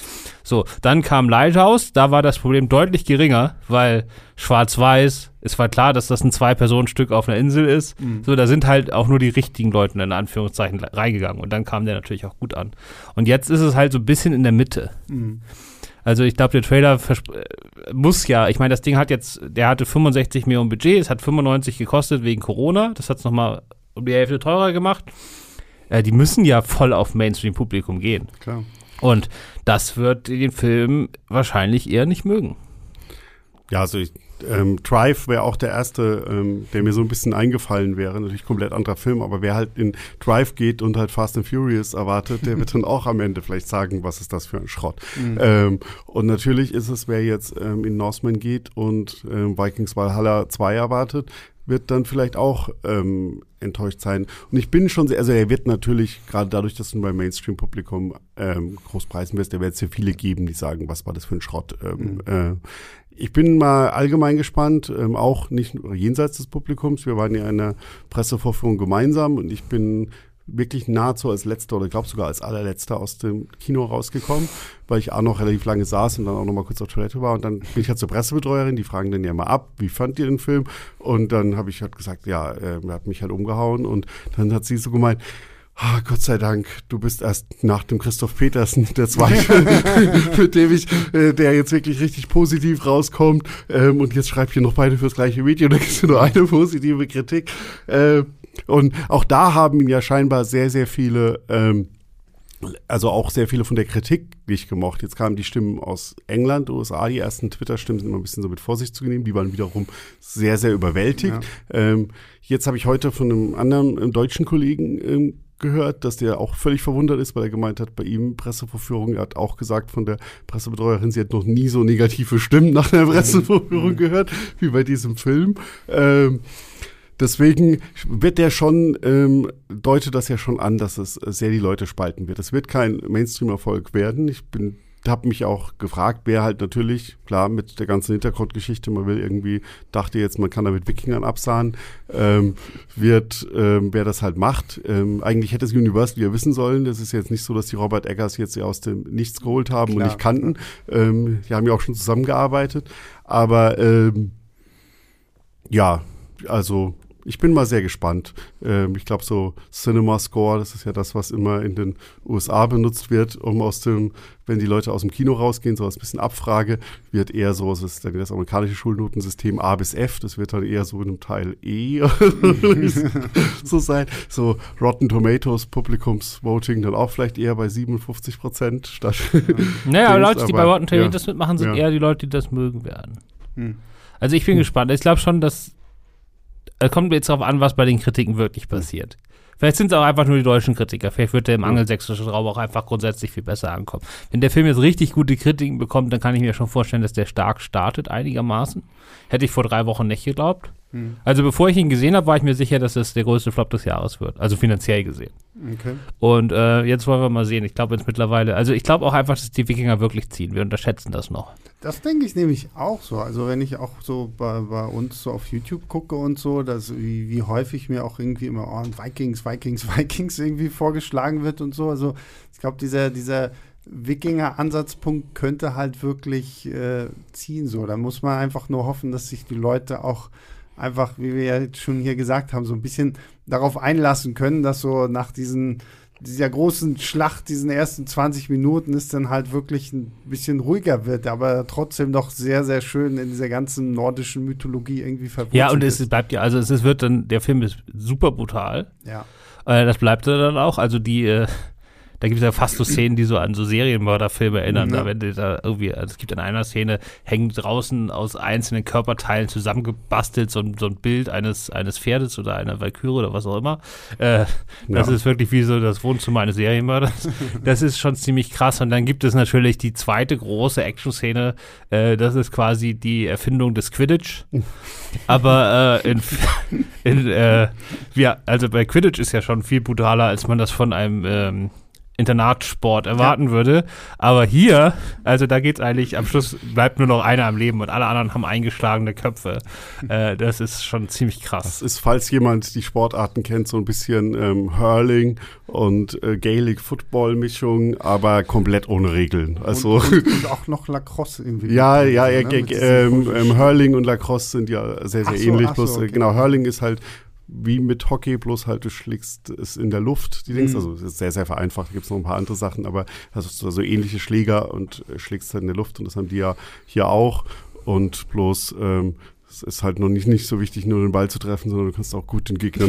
So, dann kam Lighthouse, da war das Problem deutlich geringer, weil schwarz-weiß, es war klar, dass das ein Zwei-Personen-Stück auf einer Insel ist. So, da sind halt auch nur die richtigen Leute in Anführungszeichen reingegangen und dann kam der natürlich auch gut an. Und jetzt ist es halt so ein bisschen in der Mitte. Mhm. Also ich glaube, der Trailer äh, muss ja, ich meine, das Ding hat jetzt, der hatte 65 Millionen Budget, es hat 95 gekostet wegen Corona, das hat es nochmal um die Hälfte teurer gemacht. Äh, die müssen ja voll auf Mainstream-Publikum gehen. Klar. Und das wird den Film wahrscheinlich eher nicht mögen. Ja, also ich, ähm, Drive wäre auch der erste, ähm, der mir so ein bisschen eingefallen wäre. Natürlich komplett anderer Film, aber wer halt in Drive geht und halt Fast and Furious erwartet, der wird dann auch am Ende vielleicht sagen, was ist das für ein Schrott. Ähm, und natürlich ist es, wer jetzt ähm, in Norseman geht und ähm, Vikings Valhalla 2 erwartet, wird dann vielleicht auch ähm, enttäuscht sein. Und ich bin schon sehr, also er wird natürlich, gerade dadurch, dass du beim Mainstream-Publikum ähm, groß preisen wirst, der wird es ja viele geben, die sagen, was war das für ein Schrott. Ähm, äh, ich bin mal allgemein gespannt, ähm, auch nicht jenseits des Publikums. Wir waren ja in der Pressevorführung gemeinsam und ich bin wirklich nahezu als letzter oder glaube sogar als allerletzter aus dem Kino rausgekommen, weil ich auch noch relativ lange saß und dann auch noch mal kurz auf Toilette war und dann bin ich halt zur Pressebetreuerin, die fragen dann ja mal ab, wie fand ihr den Film? Und dann habe ich halt gesagt, ja, äh, er hat mich halt umgehauen und dann hat sie so gemeint, Ah, Gott sei Dank, du bist erst nach dem Christoph Petersen der zweite, mit dem ich, äh, der jetzt wirklich richtig positiv rauskommt. Ähm, und jetzt schreibt ihr noch beide fürs gleiche Video, da gibt es nur eine positive Kritik. Äh, und auch da haben ihn ja scheinbar sehr, sehr viele, ähm, also auch sehr viele von der Kritik nicht gemocht. Jetzt kamen die Stimmen aus England, USA, die ersten Twitter-Stimmen sind immer ein bisschen so mit Vorsicht zu nehmen, die waren wiederum sehr, sehr überwältigt. Ähm, jetzt habe ich heute von einem anderen ähm, deutschen Kollegen ähm, gehört, dass der auch völlig verwundert ist, weil er gemeint hat, bei ihm Pressevorführung, er hat auch gesagt von der Pressebetreuerin, sie hat noch nie so negative Stimmen nach der Pressevorführung gehört, wie bei diesem Film. Ähm, deswegen wird der schon, ähm, deutet das ja schon an, dass es sehr die Leute spalten wird. Es wird kein Mainstream-Erfolg werden. Ich bin habe mich auch gefragt, wer halt natürlich, klar, mit der ganzen Hintergrundgeschichte, man will irgendwie, dachte jetzt, man kann da mit Wikingern absahen, ähm, wird, ähm, wer das halt macht. Ähm, eigentlich hätte es Universal ja wissen sollen. Das ist jetzt nicht so, dass die Robert Eggers jetzt ja aus dem Nichts geholt haben klar, und nicht kannten. Ähm, die haben ja auch schon zusammengearbeitet. Aber ähm, ja, also ich bin mal sehr gespannt. Ähm, ich glaube, so Cinema Score, das ist ja das, was immer in den USA benutzt wird, um aus dem, wenn die Leute aus dem Kino rausgehen, so als bisschen Abfrage, wird eher so, das ist dann das amerikanische Schulnotensystem A bis F, das wird dann eher so in einem Teil E so sein. So Rotten Tomatoes, Publikumsvoting dann auch vielleicht eher bei 57 Prozent statt. Naja, Leute, die bei Rotten Tomatoes ja, mitmachen, sind ja. eher die Leute, die das mögen werden. Hm. Also ich bin hm. gespannt. Ich glaube schon, dass es kommt jetzt darauf an, was bei den Kritiken wirklich passiert. Vielleicht sind es auch einfach nur die deutschen Kritiker. Vielleicht wird der im angelsächsischen Raum auch einfach grundsätzlich viel besser ankommen. Wenn der Film jetzt richtig gute Kritiken bekommt, dann kann ich mir schon vorstellen, dass der stark startet einigermaßen. Hätte ich vor drei Wochen nicht geglaubt. Hm. Also bevor ich ihn gesehen habe, war ich mir sicher, dass es der größte Flop des Jahres wird. Also finanziell gesehen. Okay. Und äh, jetzt wollen wir mal sehen. Ich glaube jetzt mittlerweile, also ich glaube auch einfach, dass die Wikinger wirklich ziehen. Wir unterschätzen das noch. Das denke ich nämlich auch so. Also wenn ich auch so bei, bei uns so auf YouTube gucke und so, dass wie, wie häufig mir auch irgendwie immer oh, Vikings, Vikings, Vikings irgendwie vorgeschlagen wird und so. Also ich glaube, dieser, dieser Wikinger-Ansatzpunkt könnte halt wirklich äh, ziehen. So, da muss man einfach nur hoffen, dass sich die Leute auch einfach, wie wir ja jetzt schon hier gesagt haben, so ein bisschen darauf einlassen können, dass so nach diesen dieser großen Schlacht, diesen ersten 20 Minuten, ist dann halt wirklich ein bisschen ruhiger wird, aber trotzdem noch sehr, sehr schön in dieser ganzen nordischen Mythologie irgendwie verbunden. Ja, und es bleibt ja, also es wird dann, der Film ist super brutal. Ja. Äh, das bleibt dann auch. Also die, äh, da gibt es ja fast so Szenen, die so an so Serienmörderfilme erinnern. Ja. Da, wenn da irgendwie, also es gibt in einer Szene, hängt draußen aus einzelnen Körperteilen zusammengebastelt so ein, so ein Bild eines, eines Pferdes oder einer Valkyrie oder was auch immer. Äh, das ja. ist wirklich wie so das Wohnzimmer eines Serienmörders. das ist schon ziemlich krass. Und dann gibt es natürlich die zweite große Action-Szene. Äh, das ist quasi die Erfindung des Quidditch. Aber äh, in, in äh, ja, also bei Quidditch ist ja schon viel brutaler, als man das von einem ähm, Internatsport erwarten ja. würde. Aber hier, also da geht's eigentlich, am Schluss bleibt nur noch einer am Leben und alle anderen haben eingeschlagene Köpfe. Äh, das ist schon ziemlich krass. Das ist, falls jemand die Sportarten kennt, so ein bisschen ähm, Hurling und äh, Gaelic Football Mischung, aber komplett ohne Regeln. Also und, und, und auch noch Lacrosse irgendwie. ja, ja, ja, ne? ähm, ähm, Hurling und Lacrosse sind ja sehr, sehr so, ähnlich. So, bloß, äh, okay. Genau, Hurling ist halt wie mit Hockey, bloß halt du schlägst es in der Luft, die Dings. Mhm. Also es ist sehr, sehr vereinfacht. Da gibt es noch ein paar andere Sachen, aber hast du so ähnliche Schläger und äh, schlägst halt in der Luft und das haben die ja hier auch. Und bloß ähm, es ist halt noch nicht, nicht so wichtig, nur den Ball zu treffen, sondern du kannst auch gut den Gegner.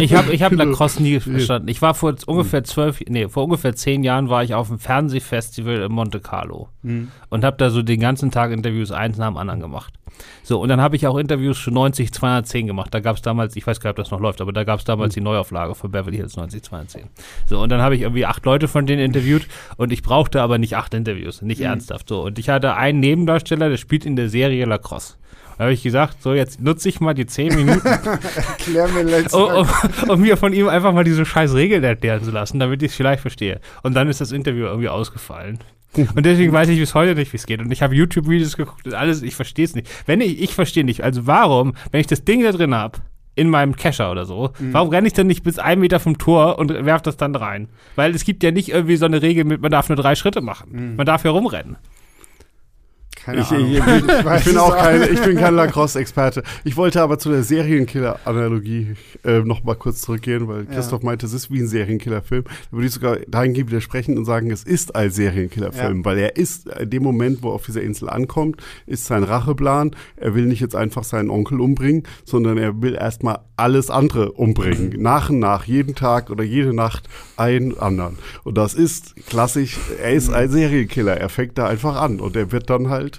ich habe ich hab Lacrosse nie verstanden. Ich war vor ungefähr zwölf, nee, vor ungefähr zehn Jahren war ich auf einem Fernsehfestival in Monte Carlo mhm. und habe da so den ganzen Tag Interviews eins nach dem anderen gemacht. So, und dann habe ich auch Interviews für 90 210 gemacht. Da gab es damals, ich weiß gar nicht, ob das noch läuft, aber da gab es damals mhm. die Neuauflage für Beverly Hills 90 210. So, und dann habe ich irgendwie acht Leute von denen interviewt und ich brauchte aber nicht acht Interviews, nicht mhm. ernsthaft so. Und ich hatte einen Nebendarsteller, der spielt in der Serie Lacrosse. Da habe ich gesagt, so jetzt nutze ich mal die zehn Minuten, Erklär mir letztes um, um, um, mir von ihm einfach mal diese scheiß Regeln erklären zu lassen, damit ich es vielleicht verstehe. Und dann ist das Interview irgendwie ausgefallen. Und deswegen weiß ich bis heute nicht, wie es geht. Und ich habe YouTube-Videos geguckt und alles, ich verstehe es nicht. Wenn ich, ich verstehe nicht, also warum, wenn ich das Ding da drin habe, in meinem Kescher oder so. Mhm. Warum renne ich denn nicht bis einen Meter vom Tor und werf das dann rein? Weil es gibt ja nicht irgendwie so eine Regel mit, man darf nur drei Schritte machen. Mhm. Man darf herumrennen. Keine ich, Ahnung. Ich, ich, ich bin auch kein, ich bin kein Lacrosse-Experte. Ich wollte aber zu der Serienkiller-Analogie äh, noch mal kurz zurückgehen, weil Christoph ja. meinte, es ist wie ein Serienkiller-Film. Da würde ich sogar dahingehend widersprechen und sagen, es ist ein Serienkiller-Film, ja. weil er ist in dem Moment, wo er auf dieser Insel ankommt, ist sein Racheplan. Er will nicht jetzt einfach seinen Onkel umbringen, sondern er will erstmal alles andere umbringen. Mhm. Nach und nach, jeden Tag oder jede Nacht einen anderen. Und das ist klassisch, er ist ein Serienkiller. Er fängt da einfach an und er wird dann halt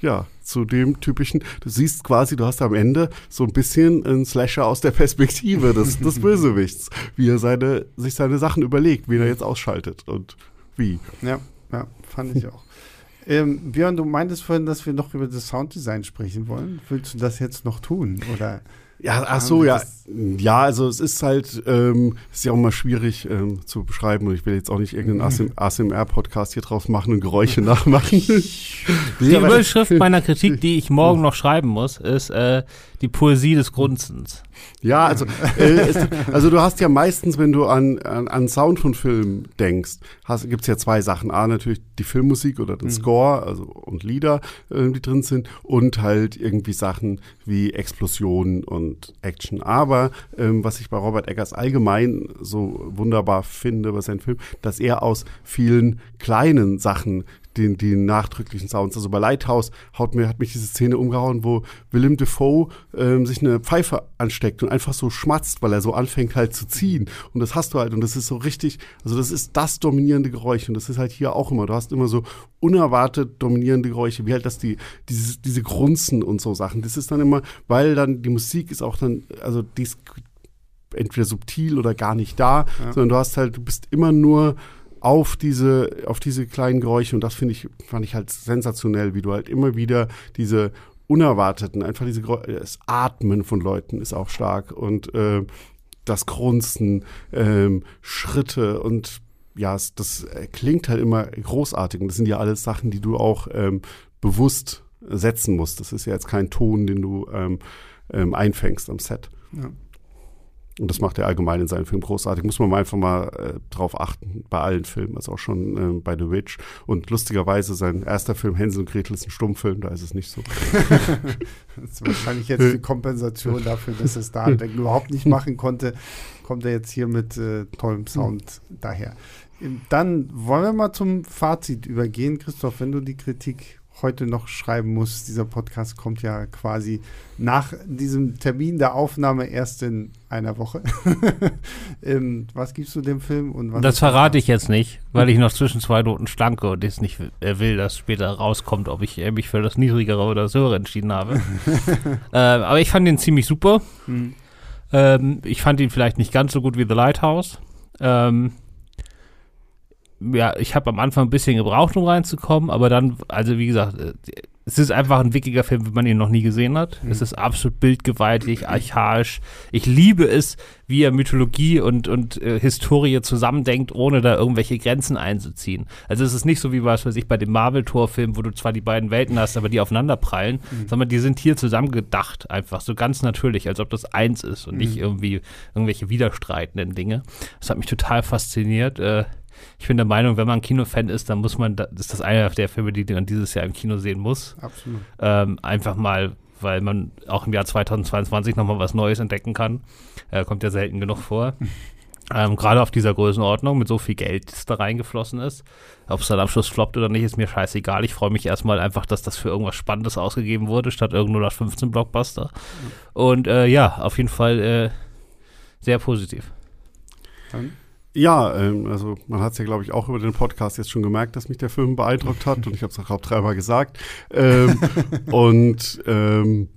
ja, zu dem typischen, du siehst quasi, du hast am Ende so ein bisschen einen Slasher aus der Perspektive des, des Bösewichts, wie er seine, sich seine Sachen überlegt, wie er jetzt ausschaltet und wie. Ja, ja, fand ich auch. Ähm, Björn, du meintest vorhin, dass wir noch über das Sounddesign sprechen wollen. Willst du das jetzt noch tun? Oder? Ja, ach so, ja. Ja, also es ist halt, ähm, ist ja auch mal schwierig ähm, zu beschreiben und ich will jetzt auch nicht irgendeinen ASMR-Podcast hier drauf machen und Geräusche nachmachen. Die Überschrift meiner Kritik, die ich morgen noch schreiben muss, ist äh, die Poesie des Grunzens. Ja, also, äh, es, also du hast ja meistens, wenn du an, an, an Sound von Filmen denkst, gibt es ja zwei Sachen. A, natürlich die Filmmusik oder den mhm. Score also, und Lieder, äh, die drin sind und halt irgendwie Sachen wie Explosionen und Action. Aber ähm, was ich bei Robert Eggers allgemein so wunderbar finde bei seinen Filmen, dass er aus vielen kleinen Sachen den, die nachdrücklichen Sounds. Also bei Lighthouse haut mir, hat mich diese Szene umgehauen, wo Willem Dafoe ähm, sich eine Pfeife ansteckt und einfach so schmatzt, weil er so anfängt halt zu ziehen. Und das hast du halt. Und das ist so richtig, also das ist das dominierende Geräusch. Und das ist halt hier auch immer. Du hast immer so unerwartet dominierende Geräusche, wie halt das die, dieses, diese Grunzen und so Sachen. Das ist dann immer, weil dann die Musik ist auch dann, also die ist entweder subtil oder gar nicht da, ja. sondern du hast halt, du bist immer nur auf diese, auf diese kleinen Geräusche und das finde ich, fand ich halt sensationell, wie du halt immer wieder diese unerwarteten, einfach diese das Atmen von Leuten ist auch stark und äh, das Grunzen, ähm, Schritte und ja, es, das klingt halt immer großartig und das sind ja alles Sachen, die du auch ähm, bewusst setzen musst. Das ist ja jetzt kein Ton, den du ähm, ähm, einfängst am Set. Ja. Und das macht er allgemein in seinen Filmen großartig. Muss man mal einfach mal äh, drauf achten, bei allen Filmen, also auch schon äh, bei The Witch. Und lustigerweise, sein erster Film Hänsel und Gretel ist ein Stummfilm, da ist es nicht so. das ist wahrscheinlich jetzt die Kompensation dafür, dass es da überhaupt nicht machen konnte. Kommt er jetzt hier mit äh, tollem Sound daher. Dann wollen wir mal zum Fazit übergehen. Christoph, wenn du die Kritik heute noch schreiben muss. Dieser Podcast kommt ja quasi nach diesem Termin der Aufnahme erst in einer Woche. ähm, was gibst du dem Film? Und das verrate ich jetzt nicht, weil ich noch zwischen zwei Noten schlanke und jetzt nicht will, dass später rauskommt, ob ich mich für das niedrigere oder das höhere entschieden habe. äh, aber ich fand ihn ziemlich super. Mhm. Ähm, ich fand ihn vielleicht nicht ganz so gut wie The Lighthouse. Ähm, ja, ich habe am Anfang ein bisschen gebraucht, um reinzukommen, aber dann, also wie gesagt, äh, es ist einfach ein wickiger Film, wenn man ihn noch nie gesehen hat. Mhm. Es ist absolut bildgewaltig, archaisch. Ich liebe es, wie er Mythologie und, und äh, Historie zusammendenkt, ohne da irgendwelche Grenzen einzuziehen. Also es ist nicht so wie was weiß ich bei dem Marvel-Tor-Film, wo du zwar die beiden Welten hast, aber die aufeinander prallen, mhm. sondern die sind hier zusammengedacht, einfach so ganz natürlich, als ob das eins ist und mhm. nicht irgendwie irgendwelche widerstreitenden Dinge. Das hat mich total fasziniert. Äh, ich bin der Meinung, wenn man Kinofan ist, dann muss man, das ist das einer der Filme, die man dieses Jahr im Kino sehen muss. Absolut. Ähm, einfach mal, weil man auch im Jahr 2022 nochmal was Neues entdecken kann. Äh, kommt ja selten genug vor. Ähm, Gerade auf dieser Größenordnung mit so viel Geld, das da reingeflossen ist. Ob es dann am Schluss floppt oder nicht, ist mir scheißegal. Ich freue mich erstmal einfach, dass das für irgendwas Spannendes ausgegeben wurde, statt irgendeiner 15 Blockbuster. Und äh, ja, auf jeden Fall äh, sehr positiv. Dann ja, ähm, also man hat es ja, glaube ich, auch über den Podcast jetzt schon gemerkt, dass mich der Film beeindruckt hat und ich habe es auch dreimal gesagt. Ähm, und ähm,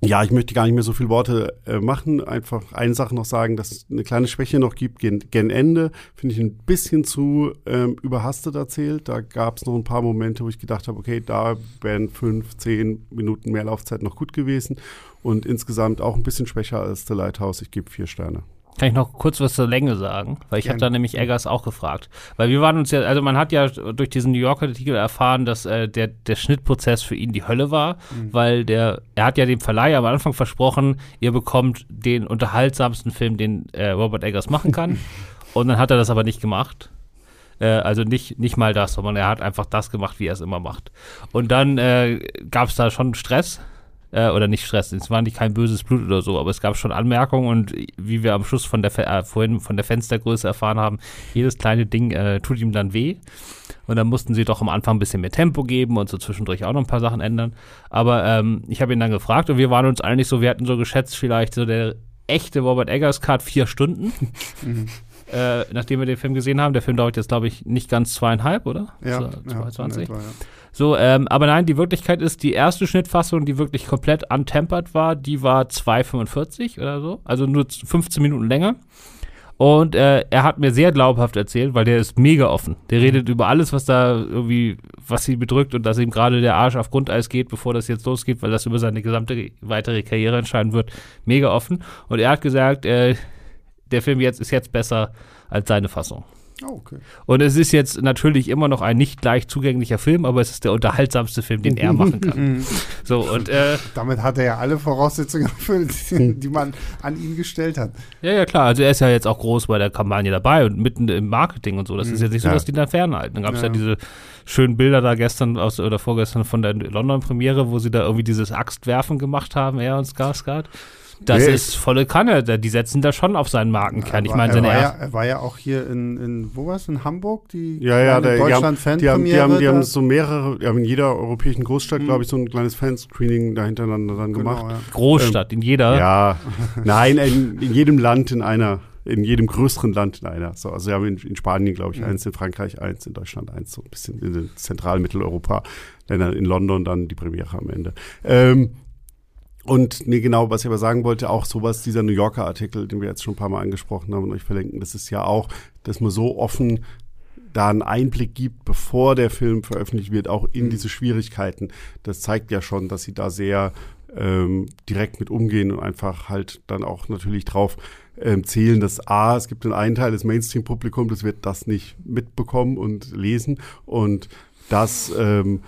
ja, ich möchte gar nicht mehr so viele Worte äh, machen. Einfach eine Sache noch sagen, dass es eine kleine Schwäche noch gibt gen, gen Ende. Finde ich ein bisschen zu ähm, überhastet erzählt. Da gab es noch ein paar Momente, wo ich gedacht habe, okay, da wären fünf, zehn Minuten mehr Laufzeit noch gut gewesen. Und insgesamt auch ein bisschen schwächer als The Lighthouse. Ich gebe vier Sterne. Kann ich noch kurz was zur Länge sagen? Weil ich habe da nämlich Eggers auch gefragt. Weil wir waren uns ja, also man hat ja durch diesen New Yorker Artikel erfahren, dass äh, der, der Schnittprozess für ihn die Hölle war, mhm. weil der, er hat ja dem Verleih am Anfang versprochen, ihr bekommt den unterhaltsamsten Film, den äh, Robert Eggers machen kann. Und dann hat er das aber nicht gemacht. Äh, also nicht, nicht mal das, sondern er hat einfach das gemacht, wie er es immer macht. Und dann äh, gab es da schon Stress äh, oder nicht Stress, es war nicht kein böses Blut oder so, aber es gab schon Anmerkungen und wie wir am Schluss von der äh, vorhin von der Fenstergröße erfahren haben, jedes kleine Ding äh, tut ihm dann weh. Und dann mussten sie doch am Anfang ein bisschen mehr Tempo geben und so zwischendurch auch noch ein paar Sachen ändern. Aber ähm, ich habe ihn dann gefragt und wir waren uns eigentlich so, wir hatten so geschätzt, vielleicht so der echte Robert Eggers Card vier Stunden. Mhm. Äh, nachdem wir den Film gesehen haben. Der Film dauert jetzt, glaube ich, nicht ganz zweieinhalb, oder? Ja, so, 22. Ja, etwa, ja. So, ähm, aber nein, die Wirklichkeit ist, die erste Schnittfassung, die wirklich komplett untempert war, die war 2,45 oder so. Also nur 15 Minuten länger. Und äh, er hat mir sehr glaubhaft erzählt, weil der ist mega offen. Der Mhm. redet über alles, was da irgendwie, was ihn bedrückt und dass ihm gerade der Arsch auf Grundeis geht, bevor das jetzt losgeht, weil das über seine gesamte weitere Karriere entscheiden wird. Mega offen. Und er hat gesagt, äh, der Film jetzt ist jetzt besser als seine Fassung. Oh, okay. Und es ist jetzt natürlich immer noch ein nicht leicht zugänglicher Film, aber es ist der unterhaltsamste Film, den er machen kann. So, und äh, Damit hat er ja alle Voraussetzungen erfüllt, die, die man an ihn gestellt hat. ja, ja, klar, also er ist ja jetzt auch groß bei der Kampagne dabei und mitten im Marketing und so. Das ist jetzt nicht so, Ja. dass die da fernhalten. Dann gab es ja. Ja. diese schönen Bilder da gestern aus, oder vorgestern von der London-Premiere, wo sie da irgendwie dieses Axtwerfen gemacht haben, er und Skarsgård. Das Nee. ist volle Kanne. Die setzen da schon auf seinen Markenkern. Ich Er meine, war- seine er war, ja, er war ja auch hier in, in wo war's, in Hamburg? Die Ja, ja, der, die haben, Deutschland-Fan die haben, die haben, die haben so mehrere, die haben in jeder europäischen Großstadt, Mhm. glaube ich, so ein kleines Fanscreening da hintereinander dann gemacht. Genau, ja. Großstadt, in jeder. Ja, nein, in, in jedem Land in einer, in jedem größeren Land in einer. So, also wir haben in, in Spanien, glaube ich, Mhm. eins, in Frankreich eins, in Deutschland eins, so ein bisschen in den Zentral- Mitteleuropa, Ländern in London dann die Premiere am Ende. Ähm, und nee, genau, was ich aber sagen wollte, auch sowas, dieser New Yorker Artikel, den wir jetzt schon ein paar Mal angesprochen haben und euch verlinken, das ist ja auch, dass man so offen da einen Einblick gibt, bevor der Film veröffentlicht wird, auch in diese Schwierigkeiten. Das zeigt ja schon, dass sie da sehr ähm, direkt mit umgehen und einfach halt dann auch natürlich drauf ähm, zählen, dass A, es gibt einen Teil des Mainstream-Publikums, das wird das nicht mitbekommen und lesen und das, ähm,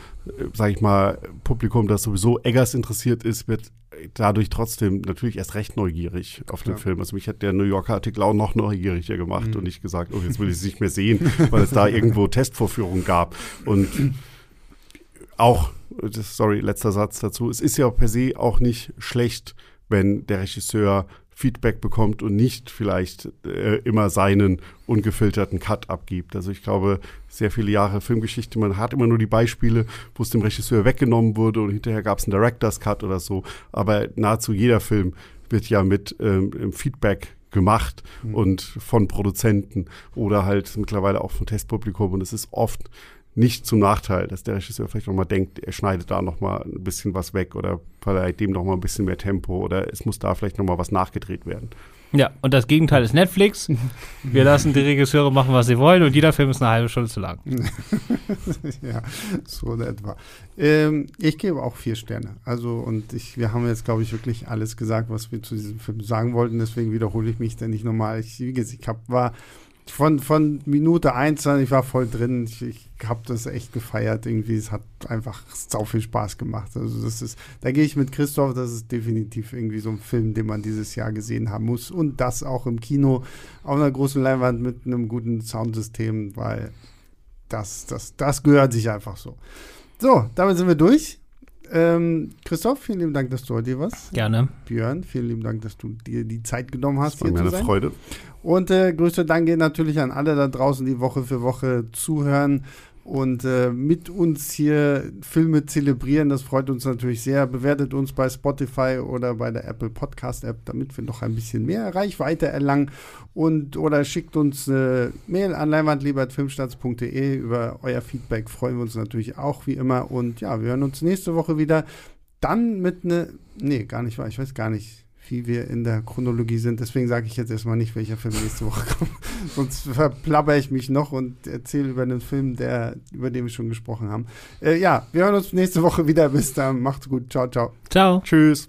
sage ich mal, Publikum, das sowieso Eggers interessiert ist, wird dadurch trotzdem natürlich erst recht neugierig auf den Ja. Film. Also mich hat der New Yorker Artikel auch noch neugieriger gemacht Mhm. und nicht gesagt, oh, jetzt will ich es nicht mehr sehen, weil es da irgendwo Testvorführungen gab. Und auch, sorry, letzter Satz dazu, es ist ja per se auch nicht schlecht, wenn der Regisseur Feedback bekommt und nicht vielleicht äh, immer seinen ungefilterten Cut abgibt. Also ich glaube, sehr viele Jahre Filmgeschichte, man hat immer nur die Beispiele, wo es dem Regisseur weggenommen wurde und hinterher gab es einen Director's Cut oder so. Aber nahezu jeder Film wird ja mit ähm, Feedback gemacht Mhm. und von Produzenten oder halt mittlerweile auch vom Testpublikum. Und es ist oft nicht zum Nachteil, dass der Regisseur vielleicht nochmal denkt, er schneidet da nochmal ein bisschen was weg oder verleiht dem nochmal ein bisschen mehr Tempo oder es muss da vielleicht nochmal was nachgedreht werden. Ja, und das Gegenteil ist Netflix. Wir lassen die Regisseure machen, was sie wollen und jeder Film ist eine halbe Stunde zu lang. ja, so in etwa. Ähm, ich gebe auch vier Sterne. Also, und ich, wir haben jetzt, glaube ich, wirklich alles gesagt, was wir zu diesem Film sagen wollten. Deswegen wiederhole ich mich da nicht nochmal. Ich, wie gesagt, ich hab, war von, von Minute eins an, ich war voll drin. Ich, ich habe das echt gefeiert. Irgendwie, es hat einfach sau viel Spaß gemacht. Also, das ist, da gehe ich mit Christoph, das ist definitiv irgendwie so ein Film, den man dieses Jahr gesehen haben muss. Und das auch im Kino auf einer großen Leinwand mit einem guten Soundsystem, weil das, das, das gehört sich einfach so. So, damit sind wir durch. Ähm, Christoph, vielen lieben Dank, dass du heute hier warst. Gerne. Björn, vielen lieben Dank, dass du dir die Zeit genommen hast, Das war hier mir zu eine sein. Freude. Und äh, größter Dank geht natürlich an alle da draußen, die Woche für Woche zuhören und äh, mit uns hier Filme zelebrieren. Das freut uns natürlich sehr. Bewertet uns bei Spotify oder bei der Apple Podcast App, damit wir noch ein bisschen mehr Reichweite erlangen. Und oder schickt uns eine Mail an leinwandliebertfilmstarts.de. Über euer Feedback freuen wir uns natürlich auch wie immer. Und ja, wir hören uns nächste Woche wieder. Dann mit ne, nee, gar nicht wahr. Ich weiß gar nicht, wie wir in der Chronologie sind. Deswegen sage ich jetzt erstmal nicht, welcher Film nächste Woche kommt. Sonst verplapper ich mich noch und erzähle über einen Film, der, über den wir schon gesprochen haben. Äh, ja, wir hören uns nächste Woche wieder. Bis dann. Macht's gut. Ciao, ciao. Ciao. Tschüss.